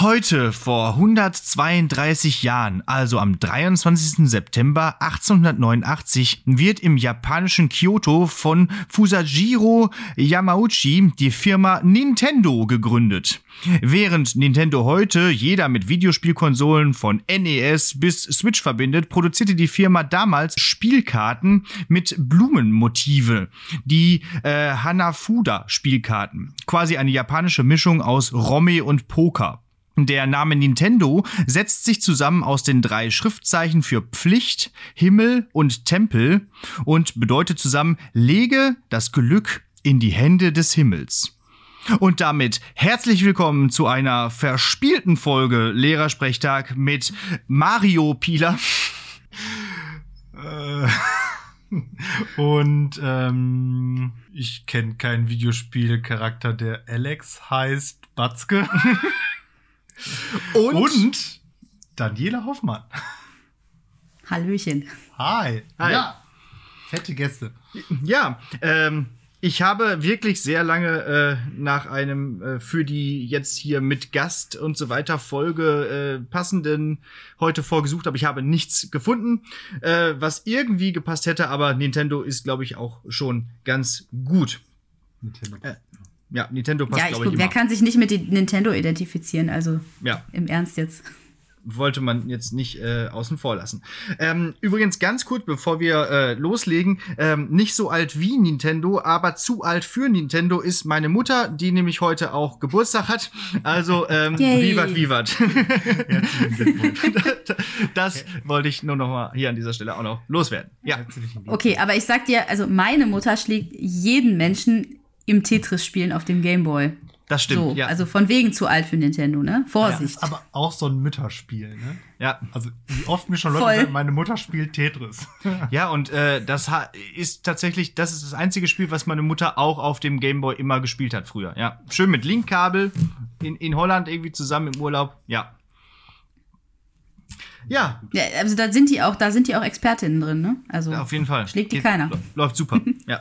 Heute vor 132 Jahren, also am 23. September 1889, wird im japanischen Kyoto von Fusajiro Yamauchi die Firma Nintendo gegründet. Während Nintendo heute jeder mit Videospielkonsolen von NES bis Switch verbindet, produzierte die Firma damals Spielkarten mit Blumenmotive, die äh, Hanafuda-Spielkarten, quasi eine japanische Mischung aus Romme und Poker. Der Name Nintendo setzt sich zusammen aus den drei Schriftzeichen für Pflicht, Himmel und Tempel und bedeutet zusammen lege das Glück in die Hände des Himmels. Und damit herzlich willkommen zu einer verspielten Folge Lehrersprechtag mit Mario Pieler. Äh, und ähm, ich kenne keinen Videospielcharakter, der Alex heißt Batzke. Und, und Daniela Hoffmann. Hallöchen. Hi. Hi. Ja. Fette Gäste. Ja, ähm, ich habe wirklich sehr lange äh, nach einem äh, für die jetzt hier mit Gast und so weiter Folge äh, passenden heute vorgesucht, aber ich habe nichts gefunden, äh, was irgendwie gepasst hätte. Aber Nintendo ist, glaube ich, auch schon ganz gut. Nintendo. Äh, ja, Nintendo passt, Ja, ich glaube ich, guck, wer immer. kann sich nicht mit die Nintendo identifizieren? Also Ja. im Ernst jetzt. wollte man jetzt nicht äh, außen vor lassen. Ähm, übrigens ganz kurz, bevor wir äh, loslegen, ähm, nicht so alt wie Nintendo, aber zu alt für Nintendo ist meine Mutter, die nämlich heute auch Geburtstag hat. Also ähm, Yay. vivat vivat. Das wollte ich nur noch mal hier an dieser Stelle auch noch loswerden. Ja. Okay, aber ich sag dir, also meine Mutter schlägt jeden Menschen im Tetris-Spielen auf dem Gameboy. das stimmt. So, ja. also von wegen zu alt für Nintendo, ne? Ja, Vorsicht. ist aber auch so ein Mütterspiel, ne? ja. Also, wie oft mir schon Leute Voll. sagen, meine Mutter spielt Tetris. Ja, und äh, das ist tatsächlich, das ist das einzige Spiel, was meine Mutter auch auf dem Gameboy immer gespielt hat früher. Ja, schön mit Linkkabel in, in Holland irgendwie zusammen im Urlaub. Ja. Ja, Ja, also da sind die auch, da sind die auch Expertinnen drin, ne? Also auf jeden Fall. Schlägt die Geht- keiner. lä- Läuft super. ja.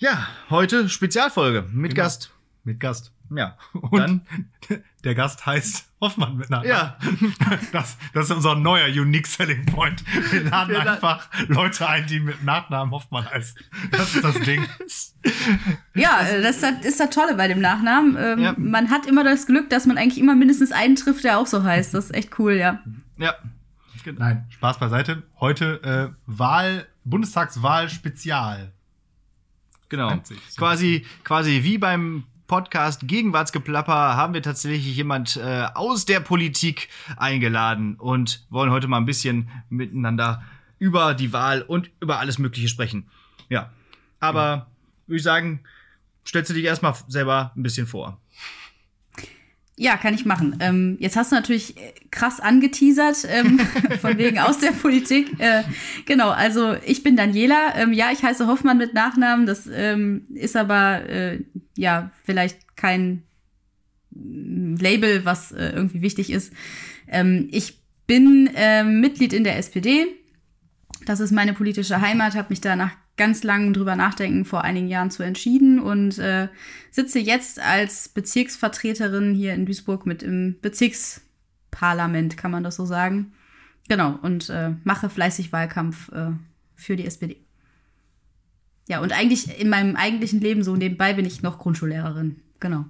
Ja, heute Spezialfolge mit Genau. Gast. Mit Gast. Ja. Und Dann, der Gast heißt Hoffmann mit Nachnamen. Ja. Das, das ist unser neuer Unique Selling Point. Wir laden Wir einfach Leute ein, die mit Nachnamen Hoffmann heißen. Das ist das Ding. Ja, äh, das ist das, ist das Tolle bei dem Nachnamen. Ähm, Ja. Man hat immer das Glück, dass man eigentlich immer mindestens einen trifft, der auch so heißt. Das ist echt cool, ja. ja. Nein, Spaß beiseite. Heute äh, Wahl, Bundestagswahl Spezial. Genau. Sich so. Quasi, quasi wie beim Podcast Gegenwartsgeplapper haben wir tatsächlich jemand äh, aus der Politik eingeladen und wollen heute mal ein bisschen miteinander über die Wahl und über alles Mögliche sprechen. Ja. Aber würde ich sagen, stellst du dich erstmal selber ein bisschen vor. Ja, kann ich machen. Ähm, jetzt hast du natürlich äh, krass angeteasert, ähm, von wegen aus der Politik. Äh, genau, also ich bin Daniela. Ähm, ja, ich heiße Hoffmann mit Nachnamen. Das ähm, ist aber äh, ja vielleicht kein mm, Label, was äh, irgendwie wichtig ist. Ähm, ich bin ähm, Mitglied in der SPD. Das ist meine politische Heimat, habe mich da nach ganz langem drüber nachdenken vor einigen Jahren zu entschieden und äh, sitze jetzt als Bezirksvertreterin hier in Duisburg mit im Bezirksparlament, kann man das so sagen. Genau, und äh, mache fleißig Wahlkampf äh, für die SPD. Ja, und eigentlich in meinem eigentlichen Leben so nebenbei bin ich noch Grundschullehrerin. Genau.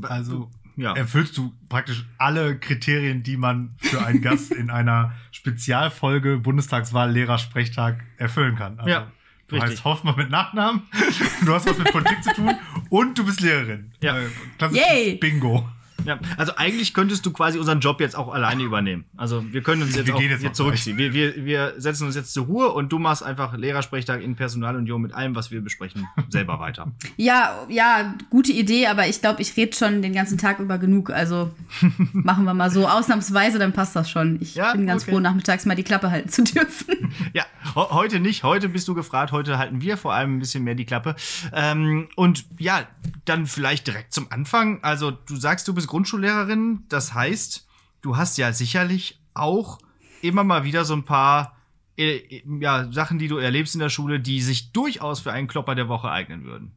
Also Ja. erfüllst du praktisch alle Kriterien, die man für einen Gast in einer Spezialfolge Bundestagswahl Lehrersprechtag erfüllen kann. Also, Ja, Du richtig. heißt Hoffmann mit Nachnamen, du hast was mit Politik zu tun und du bist Lehrerin. Ja. Äh, klassisches Yay! Bingo. Ja, also eigentlich könntest du quasi unseren Job jetzt auch alleine übernehmen. Also wir können uns jetzt Wir auch gehen jetzt hier zurückziehen. Wir, wir, wir setzen uns jetzt zur Ruhe und du machst einfach Lehrersprechtag in Personalunion mit allem, was wir besprechen, selber weiter. Ja, ja, gute Idee, aber ich glaube, ich rede schon den ganzen Tag über genug. Also machen wir mal so ausnahmsweise, dann passt das schon. Ich Ja, bin ganz okay. froh, nachmittags mal die Klappe halten zu dürfen. Ja, heute nicht. Heute bist du gefragt. Heute halten wir vor allem ein bisschen mehr die Klappe. Ähm, und ja, dann vielleicht direkt zum Anfang. Also du sagst, du bist Grundschullehrerin. Das heißt, du hast ja sicherlich auch immer mal wieder so ein paar äh, ja, Sachen, die du erlebst in der Schule, die sich durchaus für einen Klopper der Woche eignen würden.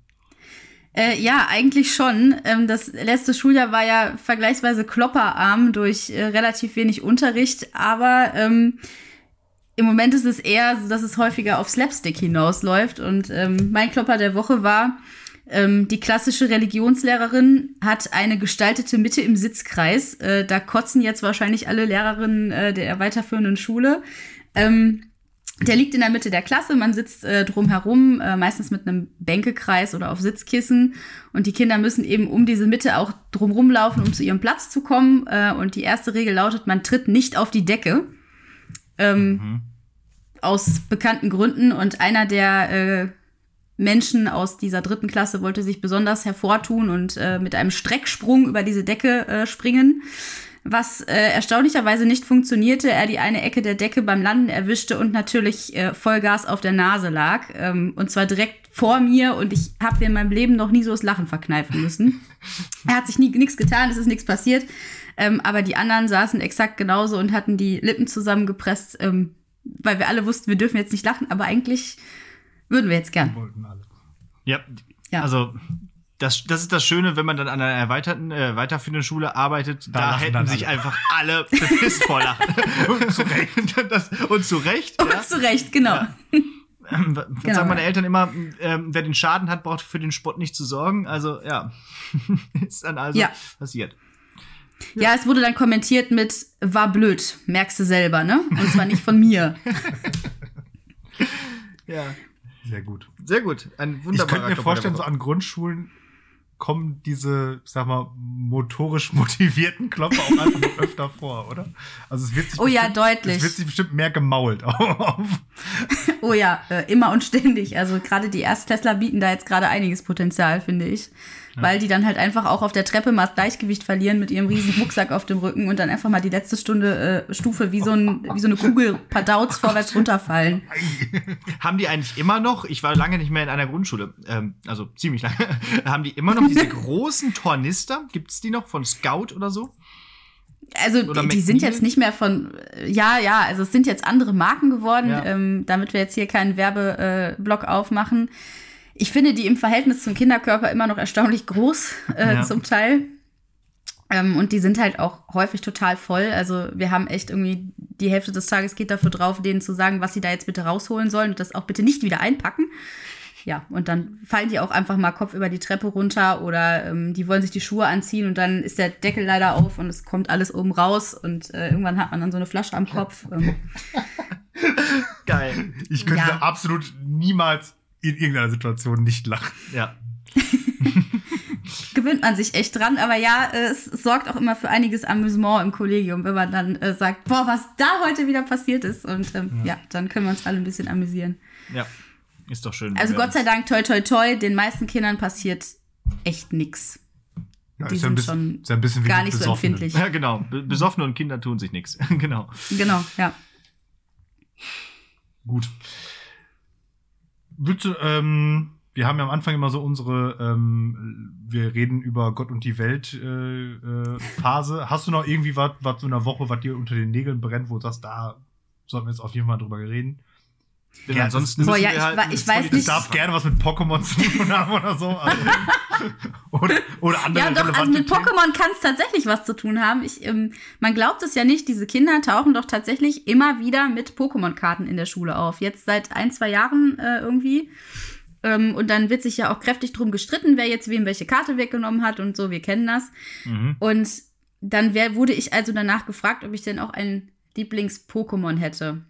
Äh, ja, eigentlich schon. Ähm, das letzte Schuljahr war ja vergleichsweise klopperarm durch äh, relativ wenig Unterricht, aber ähm, im Moment ist es eher so, dass es häufiger auf Slapstick hinausläuft. Und ähm, mein Klopper der Woche war, ähm, die klassische Religionslehrerin hat eine gestaltete Mitte im Sitzkreis. Äh, da kotzen jetzt wahrscheinlich alle Lehrerinnen äh, der weiterführenden Schule. Ähm, der liegt in der Mitte der Klasse, man sitzt äh, drumherum, äh, meistens mit einem Bänkekreis oder auf Sitzkissen. Und die Kinder müssen eben um diese Mitte auch drumherum laufen, um zu ihrem Platz zu kommen. Äh, und die erste Regel lautet, man tritt nicht auf die Decke. Ähm, mhm. Aus bekannten Gründen. Und einer der äh, Menschen aus dieser dritten Klasse wollte sich besonders hervortun und äh, mit einem Strecksprung über diese Decke äh, springen was äh, erstaunlicherweise nicht funktionierte. Er die eine Ecke der Decke beim Landen erwischte und natürlich äh, Vollgas auf der Nase lag. Ähm, und zwar direkt vor mir und ich habe in meinem Leben noch nie so das Lachen verkneifen müssen. er hat sich nichts getan, es ist nichts passiert. Ähm, aber die anderen saßen exakt genauso und hatten die Lippen zusammengepresst, ähm, weil wir alle wussten, wir dürfen jetzt nicht lachen, aber eigentlich würden wir jetzt gern. Wollten alle. Ja, ja. also das, das ist das Schöne, wenn man dann an einer erweiterten, äh, weiterführenden Schule arbeitet, da, da hätten sich alle. einfach alle bepisst vor Lachen. und zu Recht. Das, und zu Recht. Und ja. zu Recht, genau. Ja. Ähm, genau, sagen meine Eltern immer, ähm, wer den Schaden hat, braucht für den Sport nicht zu sorgen. Also ja, ist dann also ja. passiert. Ja. ja. es wurde dann kommentiert mit war blöd, merkst du selber, ne? Und zwar nicht von mir. ja. Sehr gut. Sehr gut. Ein wunderbarer Ich könnte mir vorstellen, so an Grundschulen kommen diese, sag mal, motorisch motivierten Klopfer auch einfach noch öfter vor, oder? Also es wird sich oh ja, deutlich. Es wird sich bestimmt mehr gemault auf. Oh ja, äh, immer und ständig. Also gerade die Erstklässler bieten da jetzt gerade einiges Potenzial, finde ich weil die dann halt einfach auch auf der Treppe mal das Gleichgewicht verlieren mit ihrem riesen Rucksack auf dem Rücken und dann einfach mal die letzte Stunde äh, Stufe wie so, ein, wie so eine Kugel Padauz vorwärts runterfallen. Haben die eigentlich immer noch, ich war lange nicht mehr in einer Grundschule, ähm, also ziemlich lange, haben die immer noch diese großen Tornister? Gibt es die noch von Scout oder so? Also die, die, sind jetzt nicht mehr von, ja, ja, also es sind jetzt andere Marken geworden, ja. ähm, damit wir jetzt hier keinen Werbeblock äh, aufmachen. Ich finde die im Verhältnis zum Kinderkörper immer noch erstaunlich groß, äh, ja. zum Teil. Ähm, und die sind halt auch häufig total voll. Also wir haben echt irgendwie die Hälfte des Tages geht dafür drauf, denen zu sagen, was sie da jetzt bitte rausholen sollen und das auch bitte nicht wieder einpacken. Ja, und dann fallen die auch einfach mal Kopf über die Treppe runter oder ähm, die wollen sich die Schuhe anziehen und dann ist der Deckel leider auf und es kommt alles oben raus und äh, irgendwann hat man dann so eine Flasche am Kopf. Ähm. Geil. Ich könnte ja. absolut niemals in irgendeiner Situation nicht lachen. Ja. Gewöhnt man sich echt dran, aber ja, es sorgt auch immer für einiges Amüsement im Kollegium, wenn man dann äh, sagt, boah, was da heute wieder passiert ist. Und ähm, ja. ja. dann können wir uns alle ein bisschen amüsieren. Ja, ist doch schön. Also Gott sei Dank, toi, toi, toi, den meisten Kindern passiert echt nix. Ja, die sind bisschen, schon bisschen gar nicht so empfindlich. Ja, genau. Besoffene und Kinder tun sich nichts. genau. Genau, ja. Gut. Bitte, ähm, wir haben ja am Anfang immer so unsere, ähm, wir reden über Gott und die Welt äh, äh, Phase. Hast du noch irgendwie was, was so in der Woche, was dir unter den Nägeln brennt, wo du sagst, da sollten wir jetzt auf jeden Fall drüber reden? Denn ja, ansonsten boah, ja, ich, halt, ich weiß nicht. darf gerne was mit Pokémon zu tun haben oder so. Also, oder, oder andere Ja, doch, also mit Pokémon kann es tatsächlich was zu tun haben. Ich, ähm, man glaubt es ja nicht, diese Kinder tauchen doch tatsächlich immer wieder mit Pokémon-Karten in der Schule auf. Jetzt seit ein, zwei Jahren äh, irgendwie. Ähm, und dann wird sich ja auch kräftig drum gestritten, wer jetzt wem welche Karte weggenommen hat und so. Wir kennen das. Mhm. Und dann wär, wurde ich also danach gefragt, ob ich denn auch ein Lieblings-Pokémon hätte.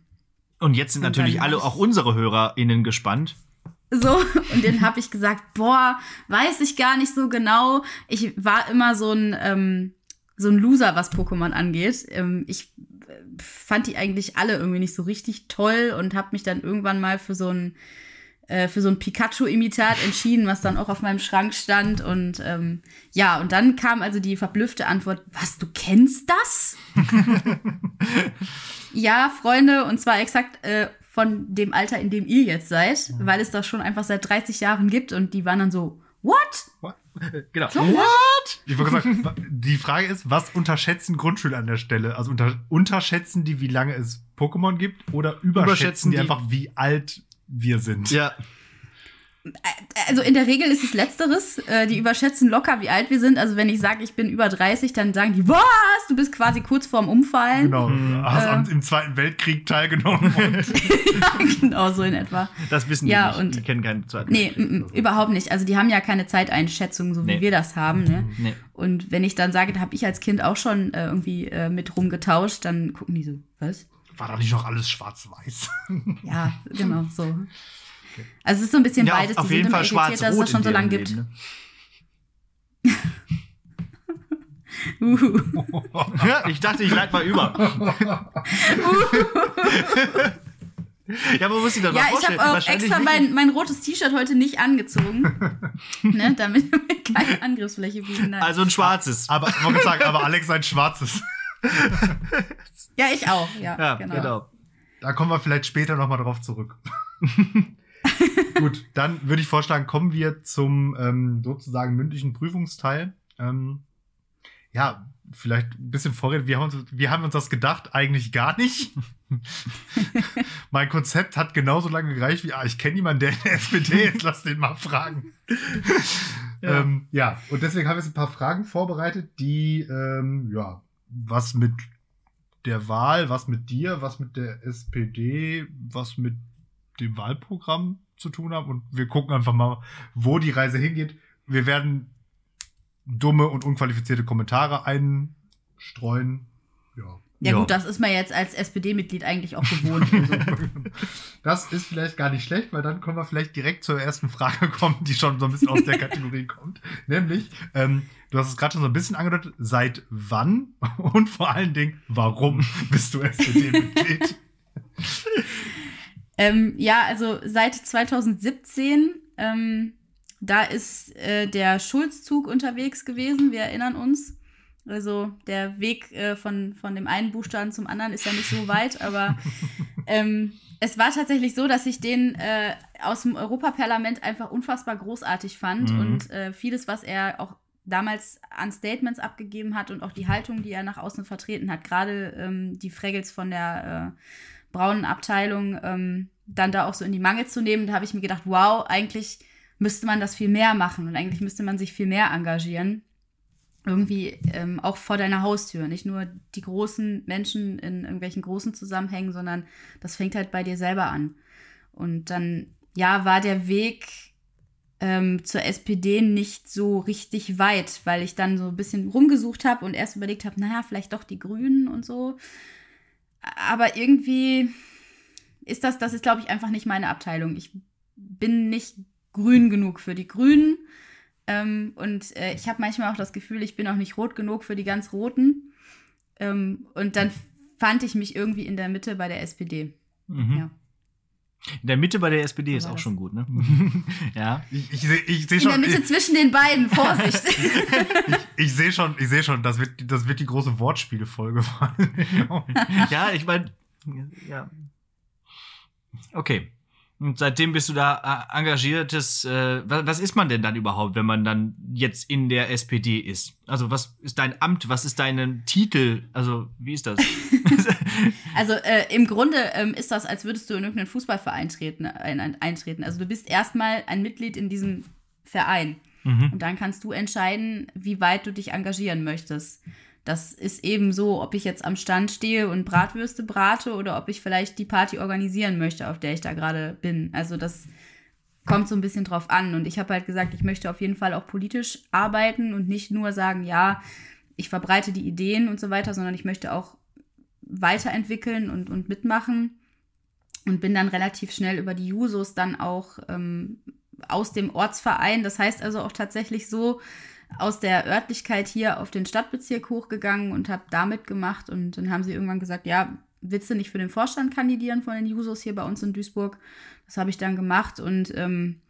Und jetzt sind und natürlich alle, auch unsere HörerInnen gespannt. So, und dann habe ich gesagt, boah, weiß ich gar nicht so genau. Ich war immer so ein, ähm, so ein Loser, was Pokémon angeht. Ähm, ich äh, fand die eigentlich alle irgendwie nicht so richtig toll und habe mich dann irgendwann mal für so ein äh, für so ein Pikachu-Imitat entschieden, was dann auch auf meinem Schrank stand. Und ähm, ja, und dann kam also die verblüffte Antwort, was, du kennst das? ja, Freunde, und zwar exakt äh, von dem Alter, in dem ihr jetzt seid, mhm. weil es das schon einfach seit 30 Jahren gibt und die waren dann so, what? what? Genau. So, what? Ich wollte gesagt, die Frage ist, was unterschätzen Grundschüler an der Stelle? Also unter, unterschätzen die, wie lange es Pokémon gibt oder überschätzen, überschätzen die, die einfach, wie alt wir sind? Ja. Also in der Regel ist es letzteres. Äh, die überschätzen locker, wie alt wir sind. Also wenn ich sage, ich bin über 30, dann sagen die, was? Du bist quasi kurz vorm Umfallen. Genau. Hm. Hast äh, am, im Zweiten Weltkrieg teilgenommen. ja, genau, so in etwa. Das wissen die ja, nicht. Und, die kennen keinen Zweiten nee, Weltkrieg. Nee, überhaupt nicht. Also die haben ja keine Zeiteinschätzung, so wie nee. wir das haben. Ne? Nee. Und wenn ich dann sage, da habe ich als Kind auch schon äh, irgendwie äh, mit rumgetauscht, dann gucken die so, was? War doch nicht noch alles schwarz-weiß? ja, genau, so. Also es ist so ein bisschen ja, beides. Auf, auf jeden Fall schwarz dass es das schon so lange gibt. Ne? uh. ich dachte, ich leite mal über. Ja, aber muss ich doch Ja, ich habe auch extra mein, mein rotes T-Shirt heute nicht angezogen, ne, damit wir keine Angriffsfläche bieten. Also ein schwarzes. Aber, ich sagen, aber Alex ein schwarzes. ja, ich auch, ja, ja genau. genau. Da kommen wir vielleicht später nochmal drauf zurück. Gut, dann würde ich vorschlagen, kommen wir zum ähm, sozusagen mündlichen Prüfungsteil. Ähm, ja, vielleicht ein bisschen vorreden. Wir haben, uns, wir haben uns das gedacht, eigentlich gar nicht. mein Konzept hat genauso lange gereicht wie, ah, ich kenne jemanden, der in der SPD ist, lass den mal fragen. Ja. Ähm, ja, und deswegen haben wir jetzt ein paar Fragen vorbereitet, die, ähm, ja, was mit der Wahl, was mit dir, was mit der SPD, was mit dem Wahlprogramm zu tun haben. Und wir gucken einfach mal, wo die Reise hingeht. Wir werden dumme und unqualifizierte Kommentare einstreuen. Ja. Ja, gut, das ist man jetzt als SPD-Mitglied eigentlich auch gewohnt. Also. das ist vielleicht gar nicht schlecht, weil dann können wir vielleicht direkt zur ersten Frage kommen, die schon so ein bisschen aus der Kategorie kommt. Nämlich, ähm, du hast es gerade schon so ein bisschen angedeutet, seit wann und vor allen Dingen, warum bist du SPD-Mitglied? ähm, ja, also seit 2017 ähm, da ist äh, der Schulzzug unterwegs gewesen, wir erinnern uns. Also der Weg äh, von, von dem einen Buchstaben zum anderen ist ja nicht so weit, aber ähm, es war tatsächlich so, dass ich den äh, aus dem Europaparlament einfach unfassbar großartig fand mhm. und äh, vieles, was er auch damals an Statements abgegeben hat und auch die Haltung, die er nach außen vertreten hat, gerade ähm, die Fraggles von der äh, braunen Abteilung ähm, dann da auch so in die Mangel zu nehmen, da habe ich mir gedacht, wow, eigentlich müsste man das viel mehr machen und eigentlich müsste man sich viel mehr engagieren. Irgendwie ähm, auch vor deiner Haustür. Nicht nur die großen Menschen in irgendwelchen großen Zusammenhängen, sondern das fängt halt bei dir selber an. Und dann, ja, war der Weg ähm, zur SPD nicht so richtig weit, weil ich dann so ein bisschen rumgesucht habe und erst überlegt habe, naja, vielleicht doch die Grünen und so. Aber irgendwie ist das, das ist, glaube ich, einfach nicht meine Abteilung. Ich bin nicht grün genug für die Grünen. Ähm, und äh, ich habe manchmal auch das Gefühl, ich bin auch nicht rot genug für die ganz Roten. Ähm, und dann fand ich mich irgendwie in der Mitte bei der SPD. Mhm. Ja. In der Mitte bei der SPD ist auch das? schon gut, ne? ja. Ich, ich, ich sehe schon. In der Mitte zwischen den beiden, Vorsicht. ich, ich sehe schon, ich sehe schon, das wird, das wird die große Wortspielefolge. ja, ich meine, ja. Okay. Und seitdem bist du da äh, engagiertes. Äh, was, was, ist man denn dann überhaupt, wenn man dann jetzt in der SPD ist? Also was ist dein Amt? Was ist dein Titel? Also wie ist das? Also äh, im Grunde ähm, ist das, als würdest du in irgendeinen Fußballverein treten, äh, eintreten. Also du bist erstmal ein Mitglied in diesem Verein. Mhm. Und dann kannst du entscheiden, wie weit du dich engagieren möchtest. Das ist eben so, ob ich jetzt am Stand stehe und Bratwürste brate oder ob ich vielleicht die Party organisieren möchte, auf der ich da gerade bin. Also das kommt so ein bisschen drauf an. Und ich habe halt gesagt, ich möchte auf jeden Fall auch politisch arbeiten und nicht nur sagen, ja, ich verbreite die Ideen und so weiter, sondern ich möchte auch weiterentwickeln und, und mitmachen. Und bin dann relativ schnell über die Jusos dann auch ähm, aus dem Ortsverein. Das heißt also auch tatsächlich so, aus der Örtlichkeit hier auf den Stadtbezirk hochgegangen und habe da mitgemacht. Und dann haben sie irgendwann gesagt, ja, willst du nicht für den Vorstand kandidieren von den Jusos hier bei uns in Duisburg? Das habe ich dann gemacht und ähm,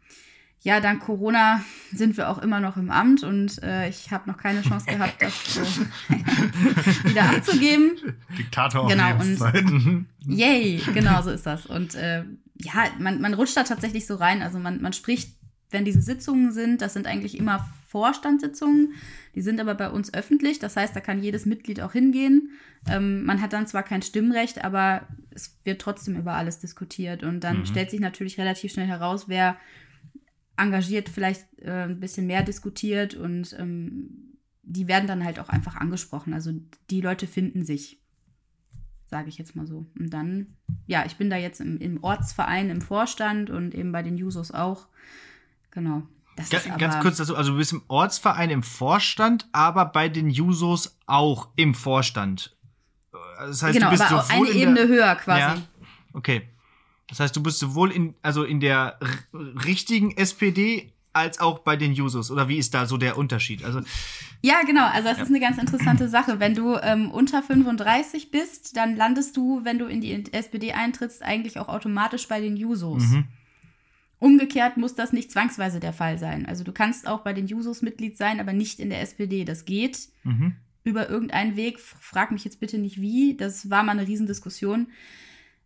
ja, dank Corona sind wir auch immer noch im Amt und äh, ich habe noch keine Chance gehabt, das so wieder abzugeben. Diktator auf genau, und Yay, genau so ist das. Und äh, ja, man, man rutscht da tatsächlich so rein. Also man, man spricht, wenn diese Sitzungen sind, das sind eigentlich immer Vorstandssitzungen. Die sind aber bei uns öffentlich. Das heißt, da kann jedes Mitglied auch hingehen. Ähm, man hat dann zwar kein Stimmrecht, aber es wird trotzdem über alles diskutiert. Und dann mhm. stellt sich natürlich relativ schnell heraus, wer engagiert vielleicht äh, ein bisschen mehr diskutiert und ähm, die werden dann halt auch einfach angesprochen. Also die Leute finden sich, sage ich jetzt mal so. Und dann, ja, ich bin da jetzt im, im Ortsverein, im Vorstand und eben bei den Jusos auch. Genau. Das ganz, ganz kurz dazu, also du bist im Ortsverein im Vorstand, aber bei den Jusos auch im Vorstand. Das heißt, genau, du bist aber sowohl eine Ebene höher quasi. Ja, okay. Das heißt, du bist sowohl in, also in der richtigen SPD als auch bei den Jusos. Oder wie ist da so der Unterschied? Also, ja, genau. Also das ja. ist eine ganz interessante Sache. Wenn du ähm, unter 35 bist, dann landest du, wenn du in die SPD eintrittst, eigentlich auch automatisch bei den Jusos. Mhm. Umgekehrt muss das nicht zwangsweise der Fall sein. Also du kannst auch bei den Jusos Mitglied sein, aber nicht in der SPD. Das geht mhm. über irgendeinen Weg. Frag mich jetzt bitte nicht wie. Das war mal eine Riesendiskussion.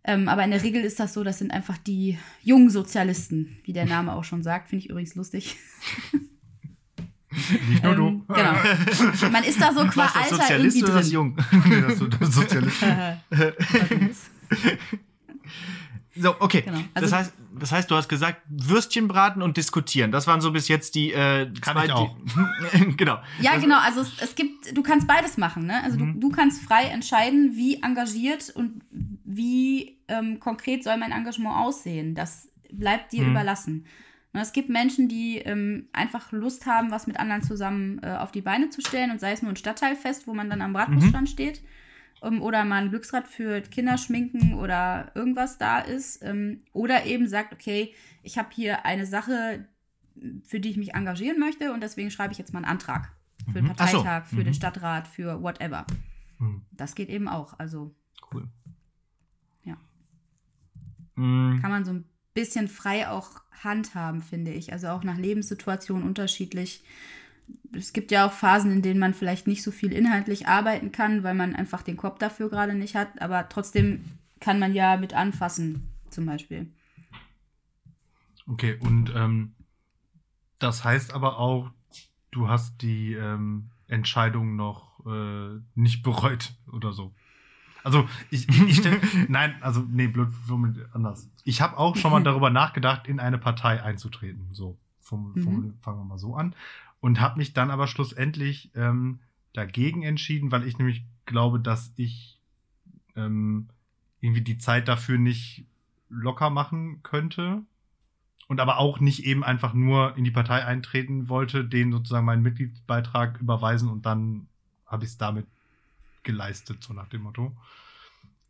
Ähm, aber in der Regel ist das so, das sind einfach die jungen Sozialisten, wie der Name auch schon sagt. Finde ich übrigens lustig. Nicht nur ähm, du. Genau. Man ist da so qua Was, Alter Sozialist irgendwie oder drin. jung? nee, das, das Sozialist. so, okay. Genau. Also, das, heißt, das heißt, du hast gesagt, Würstchen braten und diskutieren. Das waren so bis jetzt die äh, Kann zwei, ich auch. genau. Ja, das, genau. Also es, es, gibt, du kannst beides machen. Ne? Also mhm. du, du kannst frei entscheiden, wie engagiert und wie ähm, konkret soll mein Engagement aussehen. Das bleibt dir mhm. überlassen. Und es gibt Menschen, die ähm, einfach Lust haben, was mit anderen zusammen äh, auf die Beine zu stellen und sei es nur ein Stadtteilfest, wo man dann am Bratwurststand mhm. steht ähm, oder mal ein Glücksrad für Kinderschminken oder irgendwas da ist. Ähm, oder eben sagt, okay, ich habe hier eine Sache, für die ich mich engagieren möchte und deswegen schreibe ich jetzt mal einen Antrag für den mhm. Parteitag, so. für mhm. den Stadtrat, für whatever. Mhm. Das geht eben auch. Also cool. Mhm. Kann man so ein bisschen frei auch handhaben, finde ich. Also auch nach Lebenssituationen unterschiedlich es gibt ja auch Phasen, in denen man vielleicht nicht so viel inhaltlich arbeiten kann, weil man einfach den Kopf dafür gerade nicht hat, aber trotzdem kann man ja mit anfassen, zum Beispiel. Okay, und ähm, das heißt aber auch, du hast die ähm, Entscheidung noch äh, nicht bereut oder so. Also ich, ich stelle, nein, also nee, blöd, anders. Ich habe auch schon mal darüber nachgedacht, in eine Partei einzutreten. So, vom, vom, mhm. fangen wir mal so an und habe mich dann aber schlussendlich ähm, dagegen entschieden, weil ich nämlich glaube, dass ich ähm, irgendwie die Zeit dafür nicht locker machen könnte und aber auch nicht eben einfach nur in die Partei eintreten wollte, denen sozusagen meinen Mitgliedsbeitrag überweisen und dann habe ich es damit geleistet, so nach dem Motto.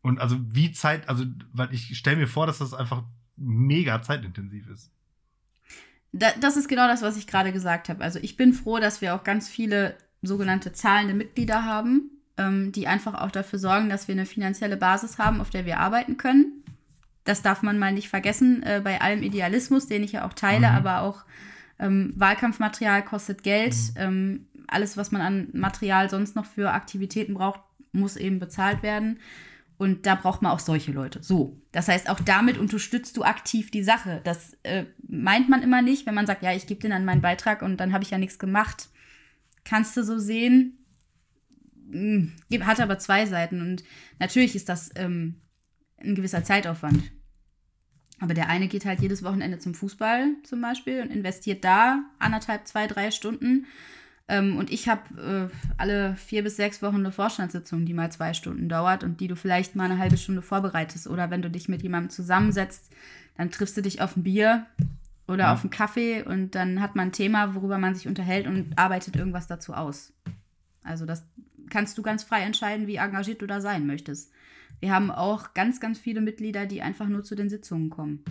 Und also wie Zeit, also weil ich stelle mir vor, dass das einfach mega zeitintensiv ist da, das ist genau das, was ich gerade gesagt habe. Also ich bin froh, dass wir auch ganz viele sogenannte zahlende Mitglieder haben, ähm, die einfach auch dafür sorgen, dass wir eine finanzielle Basis haben, auf der wir arbeiten können. Das darf man mal nicht vergessen, äh, bei allem Idealismus, den ich ja auch teile, mhm. aber auch ähm, Wahlkampfmaterial kostet Geld. Mhm. Ähm, alles, was man an Material sonst noch für Aktivitäten braucht, muss eben bezahlt werden. Und da braucht man auch solche Leute. So. Das heißt, auch damit unterstützt du aktiv die Sache. Das äh, meint man immer nicht, wenn man sagt, ja, ich gebe den an meinen Beitrag und dann habe ich ja nichts gemacht. Kannst du so sehen. Hm, hat aber zwei Seiten. Und natürlich ist das ähm, ein gewisser Zeitaufwand. Aber der eine geht halt jedes Wochenende zum Fußball zum Beispiel und investiert da anderthalb, zwei, drei Stunden. Ähm, und ich habe äh, alle vier bis sechs Wochen eine Vorstandssitzung, die mal zwei Stunden dauert und die du vielleicht mal eine halbe Stunde vorbereitest. Oder wenn du dich mit jemandem zusammensetzt, dann triffst du dich auf ein Bier oder ja. auf einen Kaffee und dann hat man ein Thema, worüber man sich unterhält und arbeitet irgendwas dazu aus. Also das kannst du ganz frei entscheiden, wie engagiert du da sein möchtest. Wir haben auch ganz, ganz viele Mitglieder, die einfach nur zu den Sitzungen kommen.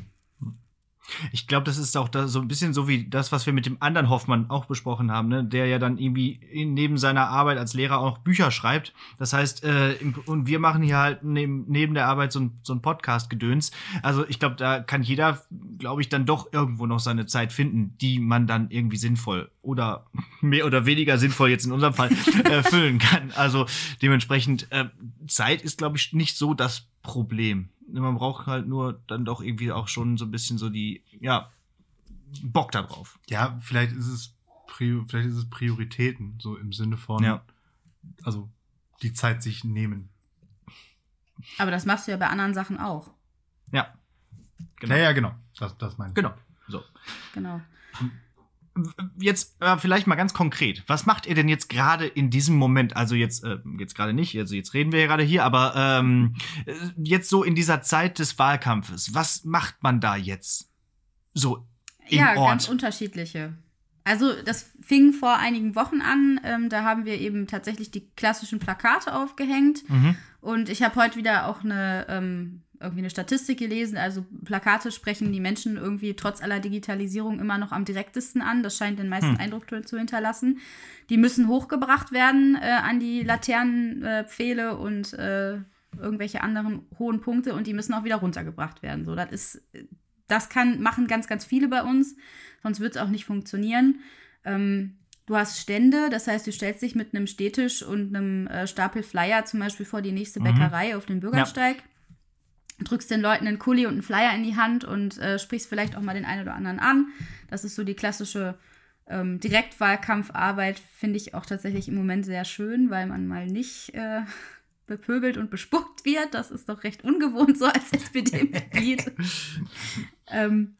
Ich glaube, das ist auch da so ein bisschen so wie das, was wir mit dem anderen Hoffmann auch besprochen haben, ne? der ja dann irgendwie neben seiner Arbeit als Lehrer auch Bücher schreibt. Das heißt, äh, und wir machen hier halt neben, neben der Arbeit so ein, so ein Podcast-Gedöns. Also ich glaube, da kann jeder, glaube ich, dann doch irgendwo noch seine Zeit finden, die man dann irgendwie sinnvoll oder mehr oder weniger sinnvoll jetzt in unserem Fall äh, kann. Also dementsprechend, äh, Zeit ist, glaube ich, nicht so das Problem man braucht halt nur dann doch irgendwie auch schon so ein bisschen so die, ja, Bock darauf. Ja, vielleicht ist es vielleicht ist es Prioritäten, so im Sinne von, ja. also die Zeit sich nehmen. Aber das machst du ja bei anderen Sachen auch. Ja. Genau. Ja, ja, genau. Das, das meine ich. Genau. So. Genau. Jetzt äh, vielleicht mal ganz konkret. Was macht ihr denn jetzt gerade in diesem Moment? Also jetzt äh, jetzt gerade nicht. Also jetzt reden wir ja gerade hier, aber ähm, äh, jetzt so in dieser Zeit des Wahlkampfes. Was macht man da jetzt? So im ja, Ort. ganz unterschiedliche. Also das fing vor einigen Wochen an. Ähm, da haben wir eben tatsächlich die klassischen Plakate aufgehängt. Mhm. Und ich habe heute wieder auch eine ähm, irgendwie eine Statistik gelesen. Also Plakate sprechen die Menschen irgendwie trotz aller Digitalisierung immer noch am direktesten an. Das scheint den meisten Hm. Eindruck zu hinterlassen. Die müssen hochgebracht werden äh, an die Laternenpfähle äh, und äh, irgendwelche anderen hohen Punkte und die müssen auch wieder runtergebracht werden. So, das ist, das kann machen ganz, ganz viele bei uns, sonst wird es auch nicht funktionieren. Ähm, du hast Stände, das heißt, du stellst dich mit einem Stehtisch und einem äh, Stapel Flyer zum Beispiel vor die nächste Mhm. Bäckerei auf den Bürgersteig. Drückst den Leuten einen Kuli und einen Flyer in die Hand und äh, sprichst vielleicht auch mal den einen oder anderen an. Das ist so die klassische ähm, Direktwahlkampfarbeit, finde ich auch tatsächlich im Moment sehr schön, weil man mal nicht äh, bepöbelt und bespuckt wird. Das ist doch recht ungewohnt so als SPD-Mitglied. ähm,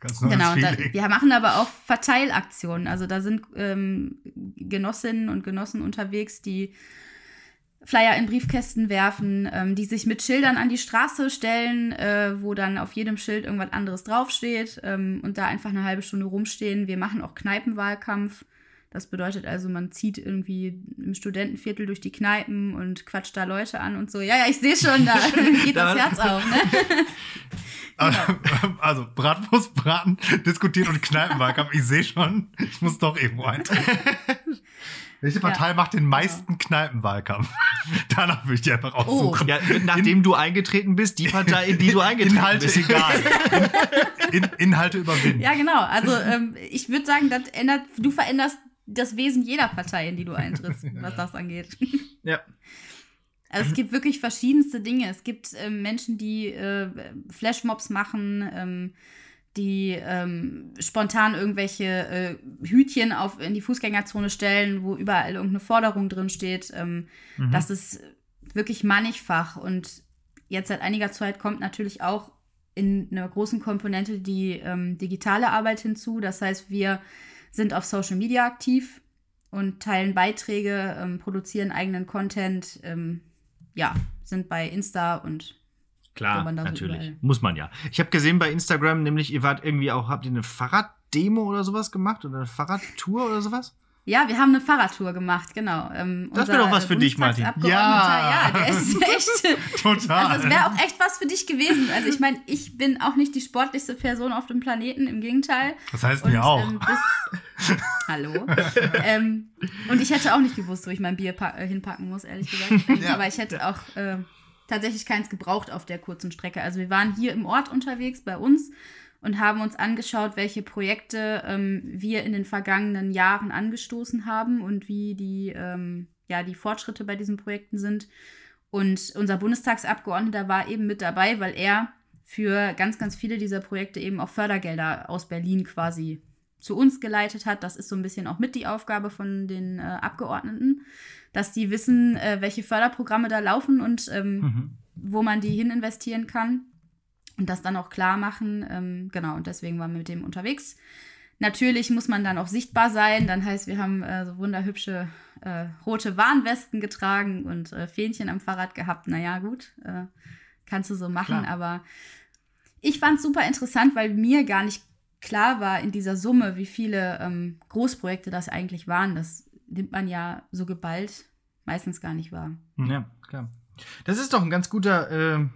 Ganz Genau, und da, wir machen aber auch Verteilaktionen. Also da sind ähm, Genossinnen und Genossen unterwegs, die Flyer in Briefkästen werfen, ähm, die sich mit Schildern an die Straße stellen, äh, wo dann auf jedem Schild irgendwas anderes draufsteht ähm, und da einfach eine halbe Stunde rumstehen. Wir machen auch Kneipenwahlkampf. Das bedeutet also, man zieht irgendwie im Studentenviertel durch die Kneipen und quatscht da Leute an und so. Ja, ja, ich sehe schon, da geht das Da- Herz auf. Ne? Also Bratwurst braten, diskutieren und Kneipenwahlkampf. Ich sehe schon, ich muss doch irgendwo eintreten. Welche Partei macht den meisten Kneipenwahlkampf? Danach würde ich die einfach aussuchen. Ja, nachdem du eingetreten bist, die Partei, in die du eingetreten Inhalte bist. egal. In, in, Inhalte überwinden. Ja, genau. Also ähm, ich würde sagen, das ändert, du veränderst das Wesen jeder Partei, in die du eintrittst, was das angeht. Ja. Also es gibt wirklich verschiedenste Dinge. Es gibt ähm, Menschen, die äh, Flashmobs machen, ähm, die ähm, spontan irgendwelche äh, Hütchen auf, in die Fußgängerzone stellen, wo überall irgendeine Forderung drin steht. Ähm, Mhm. Das ist wirklich mannigfach. Und jetzt seit einiger Zeit kommt natürlich auch in einer großen Komponente die ähm, digitale Arbeit hinzu. Das heißt, wir sind auf Social Media aktiv und teilen Beiträge, ähm, produzieren eigenen Content, ähm, ja, sind bei Insta und Klar, so natürlich. überall- Muss man ja. Ich habe gesehen bei Instagram, nämlich ihr wart irgendwie auch, habt ihr eine Fahrraddemo oder sowas gemacht? Oder eine Fahrradtour oder sowas? ja, wir haben eine Fahrradtour gemacht, genau. Ähm, Das unser, wär doch was für dich, Martin. Ja. ja, der ist echt. Total. Also es wäre auch echt was für dich gewesen. Also ich meine, ich bin auch nicht die sportlichste Person auf dem Planeten, im Gegenteil. das heißt Und, mir auch. Ähm, bis, hallo. ähm, und ich hätte auch nicht gewusst, wo ich mein Bier äh, hinpacken muss, ehrlich gesagt. Ja. Aber ich hätte auch äh, tatsächlich keins gebraucht auf der kurzen Strecke. Also wir waren hier im Ort unterwegs bei uns und haben uns angeschaut, welche Projekte ähm, wir in den vergangenen Jahren angestoßen haben und wie die, ähm, ja, die Fortschritte bei diesen Projekten sind. Und unser Bundestagsabgeordneter war eben mit dabei, weil er für ganz, ganz viele dieser Projekte eben auch Fördergelder aus Berlin quasi zu uns geleitet hat. Das ist so ein bisschen auch mit die Aufgabe von den äh, Abgeordneten, dass die wissen, äh, welche Förderprogramme da laufen und ähm, Mhm. wo man die hin investieren kann und das dann auch klar machen. Ähm, genau, und deswegen waren wir mit dem unterwegs. Natürlich muss man dann auch sichtbar sein. Dann heißt, wir haben äh, so wunderhübsche äh, rote Warnwesten getragen und äh, Fähnchen am Fahrrad gehabt. Naja, gut, äh, kannst du so machen. Klar. Aber ich fand es super interessant, weil mir gar nicht klar war in dieser Summe, wie viele ähm, Großprojekte das eigentlich waren. Das nimmt man ja so geballt meistens gar nicht wahr. Ja, klar. Das ist doch ein ganz guter äh,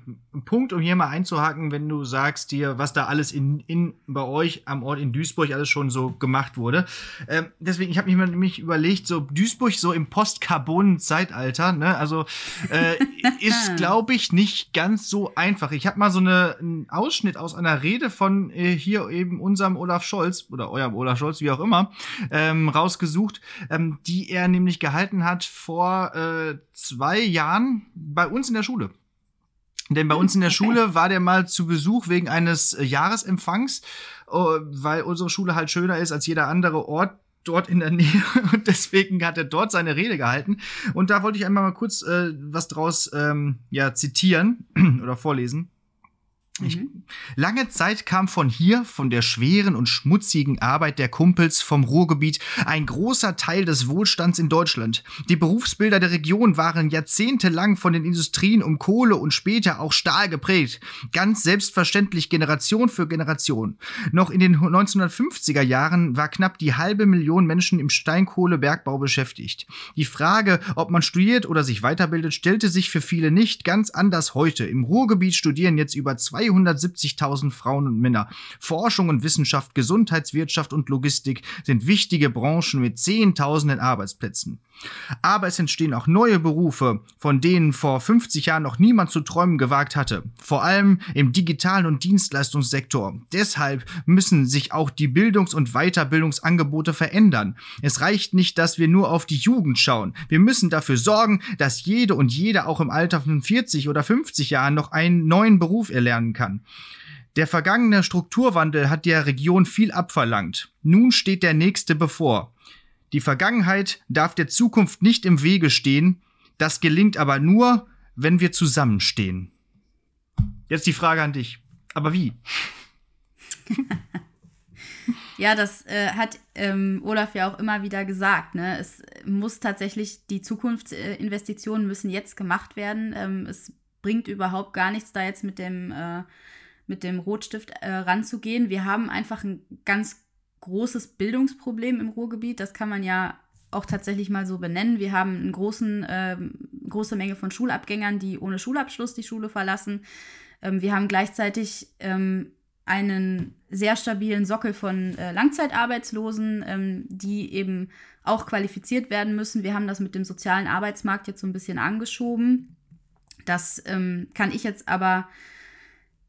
Punkt, um hier mal einzuhaken, wenn du sagst dir, was da alles in, in bei euch am Ort in Duisburg alles schon so gemacht wurde. Ähm, deswegen, ich habe mich mal nämlich überlegt, so Duisburg so im Postkarbonen-Zeitalter, ne? Also äh, ist, glaube ich, nicht ganz so einfach. Ich habe mal so eine, einen Ausschnitt aus einer Rede von äh, hier eben unserem Olaf Scholz oder eurem Olaf Scholz, wie auch immer, ähm, rausgesucht, ähm, die er nämlich gehalten hat vor äh, zwei Jahren bei uns in der Schule. Denn bei uns in der Schule war der mal zu Besuch wegen eines äh, Jahresempfangs, äh, weil unsere Schule halt schöner ist als jeder andere Ort dort in der Nähe und deswegen hat er dort seine Rede gehalten und da wollte ich einmal mal kurz äh, was draus ähm, ja zitieren oder vorlesen. Ich, mhm. lange Zeit kam von hier, von der schweren und schmutzigen Arbeit der Kumpels vom Ruhrgebiet, ein großer Teil des Wohlstands in Deutschland. Die Berufsbilder der Region waren jahrzehntelang von den Industrien um Kohle und später auch Stahl geprägt. Ganz selbstverständlich Generation für Generation. Noch in den 1950er Jahren war knapp die halbe Million Menschen im Steinkohlebergbau beschäftigt. Die Frage, ob man studiert oder sich weiterbildet, stellte sich für viele nicht ganz anders heute. Im Ruhrgebiet studieren jetzt über zwei 270.000 Frauen und Männer. Forschung und Wissenschaft, Gesundheitswirtschaft und Logistik sind wichtige Branchen mit Zehntausenden Arbeitsplätzen. Aber es entstehen auch neue Berufe, von denen vor 50 Jahren noch niemand zu träumen gewagt hatte. Vor allem im digitalen und Dienstleistungssektor. Deshalb müssen sich auch die Bildungs- und Weiterbildungsangebote verändern. Es reicht nicht, dass wir nur auf die Jugend schauen. Wir müssen dafür sorgen, dass jede und jeder auch im Alter von 40 oder 50 Jahren noch einen neuen Beruf erlernen kann. Der vergangene Strukturwandel hat der Region viel abverlangt. Nun steht der nächste bevor. Die Vergangenheit darf der Zukunft nicht im Wege stehen. Das gelingt aber nur, wenn wir zusammenstehen. Jetzt die Frage an dich. Aber wie? ja, das äh, hat ähm, Olaf ja auch immer wieder gesagt. Ne? Es muss tatsächlich, die Zukunftsinvestitionen müssen jetzt gemacht werden. Ähm, es bringt überhaupt gar nichts, da jetzt mit dem, äh, mit dem Rotstift äh, ranzugehen. Wir haben einfach ein ganz großes Bildungsproblem im Ruhrgebiet. Das kann man ja auch tatsächlich mal so benennen. Wir haben eine großen, äh, große Menge von Schulabgängern, die ohne Schulabschluss die Schule verlassen. Ähm, wir haben gleichzeitig ähm, einen sehr stabilen Sockel von äh, Langzeitarbeitslosen, ähm, die eben auch qualifiziert werden müssen. Wir haben das mit dem sozialen Arbeitsmarkt jetzt so ein bisschen angeschoben. Das ähm, kann ich jetzt aber